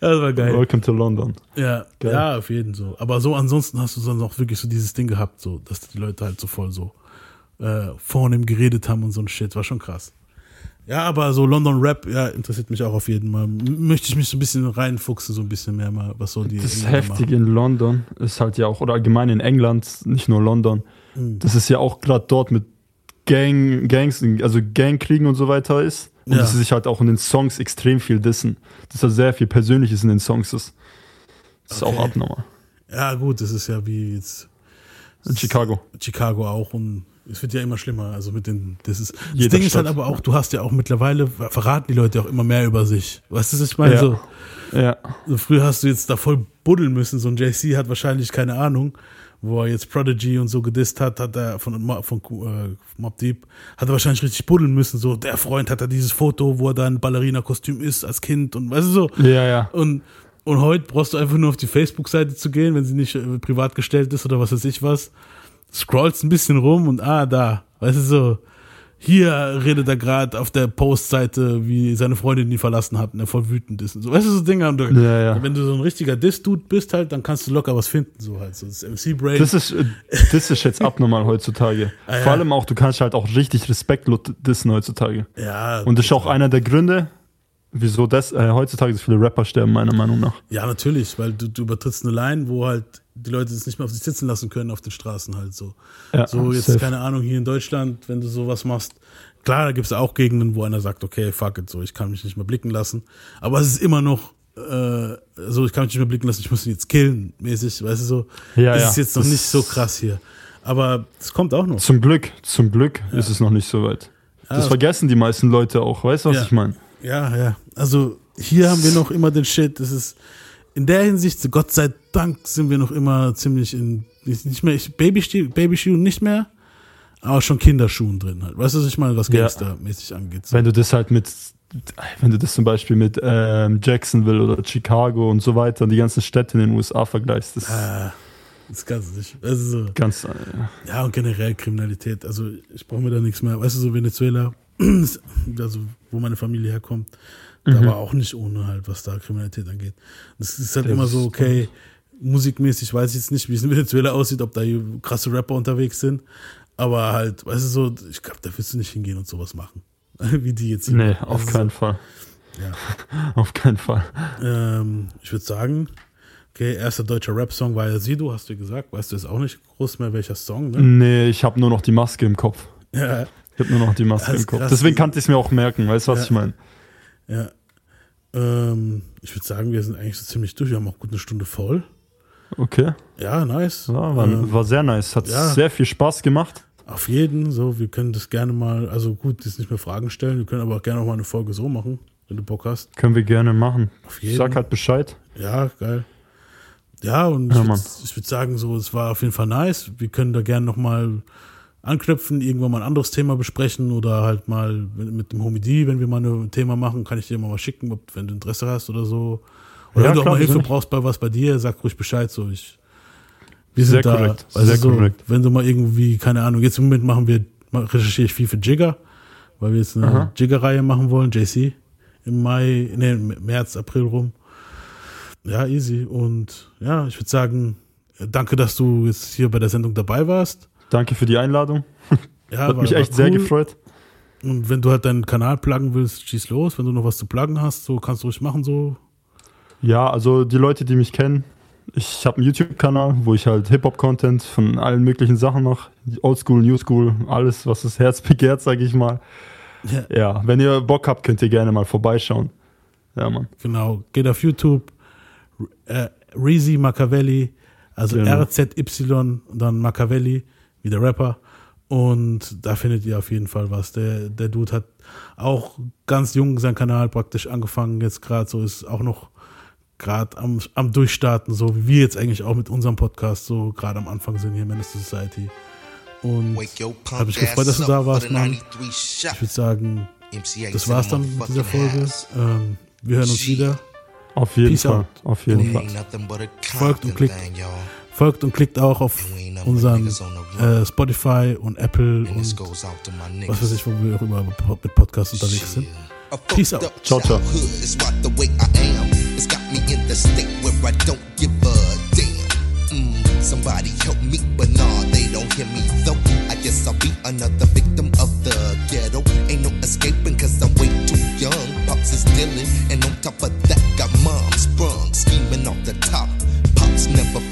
das war geil. Welcome to London. Ja, Geil. ja, auf jeden so. Aber so ansonsten hast du dann auch wirklich so dieses Ding gehabt, so, dass die Leute halt so voll so äh, vornehm geredet haben und so ein Shit. War schon krass. Ja, aber so London Rap, ja, interessiert mich auch auf jeden Fall. Möchte ich mich so ein bisschen reinfuchsen, so ein bisschen mehr mal, was so die. Das Engländer Heftige in London ist halt ja auch, oder allgemein in England, nicht nur London, Mhm. das ist ja auch gerade dort mit Gang, Gangs, also Gangkriegen und so weiter ist. Und Ja. dass sie sich halt auch in den Songs extrem viel dissen. Dass da sehr viel Persönliches in den Songs ist. Das ist Okay. auch abnormal. Ja, gut, das ist ja wie jetzt In Chicago. Chicago auch und es wird ja immer schlimmer. Also mit den, das ist, das Jeder Ding ist halt Stadt. aber auch, du hast ja auch mittlerweile, verraten die Leute auch immer mehr über sich. Weißt du, was ich meine? Ja. So, Ja. so früher hast du jetzt da voll buddeln müssen. So ein JC hat wahrscheinlich keine Ahnung, wo er jetzt Prodigy und so gedisst hat, hat er von, von äh, Mob Deep, hat er wahrscheinlich richtig buddeln müssen. So, der Freund hat da dieses Foto, wo er da in Ballerina-Kostüm ist als Kind und weißt du so. Ja, ja. Und, und heute brauchst du einfach nur auf die Facebook-Seite zu gehen, wenn sie nicht äh, privat gestellt ist oder was weiß ich was. Scrollst ein bisschen rum und ah, da. Weißt du so, hier redet er gerade auf der Postseite, wie seine Freundin ihn verlassen hat und er voll wütend ist und so. Weißt du, so Dinge. Und du, Ja, ja. Wenn du so ein richtiger Diss-Dude bist halt, dann kannst du locker was finden, so halt. So das MC-Brain. Das ist, das ist jetzt abnormal heutzutage. Ah, ja. Vor allem auch, du kannst halt auch richtig respektlos dissen heutzutage. Ja, Und das ist auch einer der Gründe, wieso das äh, heutzutage so viele Rapper sterben, meiner Meinung nach. Ja, natürlich, weil du, du übertrittst eine Line, wo halt die Leute es nicht mehr auf sich sitzen lassen können auf den Straßen halt so. Ja, so jetzt, safe. keine Ahnung, hier in Deutschland, wenn du sowas machst, klar, da gibt es auch Gegenden, wo einer sagt, okay, fuck it, so, ich kann mich nicht mehr blicken lassen. Aber es ist immer noch, äh, so, ich kann mich nicht mehr blicken lassen, ich muss ihn jetzt killen, mäßig, weißt du so. Ja, das ja, ist jetzt noch das- nicht so krass hier. Aber es kommt auch noch. Zum Glück, zum Glück ist es noch nicht so weit. Das Ja. vergessen die meisten Leute auch, weißt du, was Ja. ich meine? Ja, ja. Also hier haben wir noch immer den Shit. Das ist in der Hinsicht, Gott sei Dank, sind wir noch immer ziemlich in nicht mehr Babyschuhen Babyschuhen nicht mehr, aber schon Kinderschuhen drin halt. Weißt du, was ich meine, was Ja. Gangstermäßig angeht? Wenn du das halt mit, wenn du das zum Beispiel mit ähm, Jacksonville oder Chicago und so weiter und die ganzen Städte in den USA vergleichst, das Ah, das kannst du nicht. Also so, ganz, äh, ja, und generell Kriminalität. Also ich brauche mir da nichts mehr. Weißt du, so Venezuela, also wo meine Familie herkommt, da Mhm. war auch nicht ohne halt, was da Kriminalität angeht. Das ist halt Das immer so, okay, musikmäßig weiß ich jetzt nicht, wie es in Venezuela aussieht, ob da krasse Rapper unterwegs sind. Aber halt, weißt du so, ich glaube, da willst du nicht hingehen und sowas machen. wie die jetzt hier nee, machen. auf keinen so, Fall. Ja. Auf keinen Fall. Ähm, ich würde sagen, okay, erster deutscher Rap-Song war ja Sido, hast du gesagt. Weißt du jetzt auch nicht groß mehr, welcher Song, ne? Nee, ich habe nur noch die Maske im Kopf. Ja, Ich habe nur noch die Maske im Kopf. krass. Deswegen kannte ich es mir auch merken, weißt du, was Ja. ich meine? Ja. Ähm, ich würde sagen, wir sind eigentlich so ziemlich durch. Wir haben auch gut eine Stunde voll. Okay. Ja, nice. Ja, war, Ähm, war sehr nice. Hat ja. sehr viel Spaß gemacht. auf jeden, so, wir können das gerne mal, also gut, jetzt nicht mehr Fragen stellen, wir können aber auch gerne auch mal eine Folge so machen, wenn du Bock hast. Können wir gerne machen. Auf Ich jeden. sag halt Bescheid. Ja, geil. Ja, und Ja, ich würde würd sagen, so, es war auf jeden Fall nice. Wir können da gerne nochmal anknüpfen, irgendwann mal ein anderes Thema besprechen oder halt mal mit, mit dem Homie D, wenn wir mal ein Thema machen, kann ich dir mal was schicken, ob, wenn du Interesse hast oder so. Oder Ja, wenn du auch mal Hilfe brauchst bei was bei dir, sag ruhig Bescheid, so ich. Wir sind Sehr da, korrekt, du, sehr so, korrekt. Wenn du mal irgendwie, keine Ahnung, jetzt im Moment machen wir, recherchiere ich viel für Jigger, weil wir jetzt eine Aha. Jigger-Reihe machen wollen, JC, im Mai, nee, März, April rum. Ja, easy. Und ja, ich würde sagen, danke, dass du jetzt hier bei der Sendung dabei warst. Danke für die Einladung. Ja, Hat war- mich echt sehr cool. gefreut. Und wenn du halt deinen Kanal pluggen willst, schieß los. Wenn du noch was zu pluggen hast, so kannst du ruhig machen, so. Ja, also die Leute, die mich kennen, ich habe einen YouTube-Kanal, wo ich halt Hip-Hop-Content von allen möglichen Sachen mache. Oldschool, Newschool, alles, was das Herz begehrt, sage ich mal. Ja. Ja, wenn ihr Bock habt, könnt ihr gerne mal vorbeischauen. Ja, Mann. Genau. Geht auf YouTube. Äh, Reezy Machiavelli, also Genau. RZY und dann Machiavelli, wie der Rapper. Und da findet ihr auf jeden Fall was. Der, der Dude hat auch ganz jung seinen Kanal praktisch angefangen. Jetzt gerade so ist auch noch gerade am, am Durchstarten, so wie wir jetzt eigentlich auch mit unserem Podcast so gerade am Anfang sind hier, Menace Society. Und habe mich gefreut, dass du da warst, Mann. Ich würde sagen, das war's dann mit dieser Folge. Ähm, wir hören uns wieder. Auf jeden Peace Fall. out. Auf jeden Fall. Folgt und klickt. Folgt und klickt auch auf unseren äh, Spotify und Apple und was weiß ich, wo wir auch immer mit Podcasts unterwegs sind. Peace out. Ciao, ciao. State where I don't give a damn. Mm, somebody help me, but nah, they don't hear me though. I guess I'll be another victim of the ghetto. Ain't no escaping cause I'm way too young. Pops is dealing, and on top of that, got mom sprung, scheming off the top. Pops never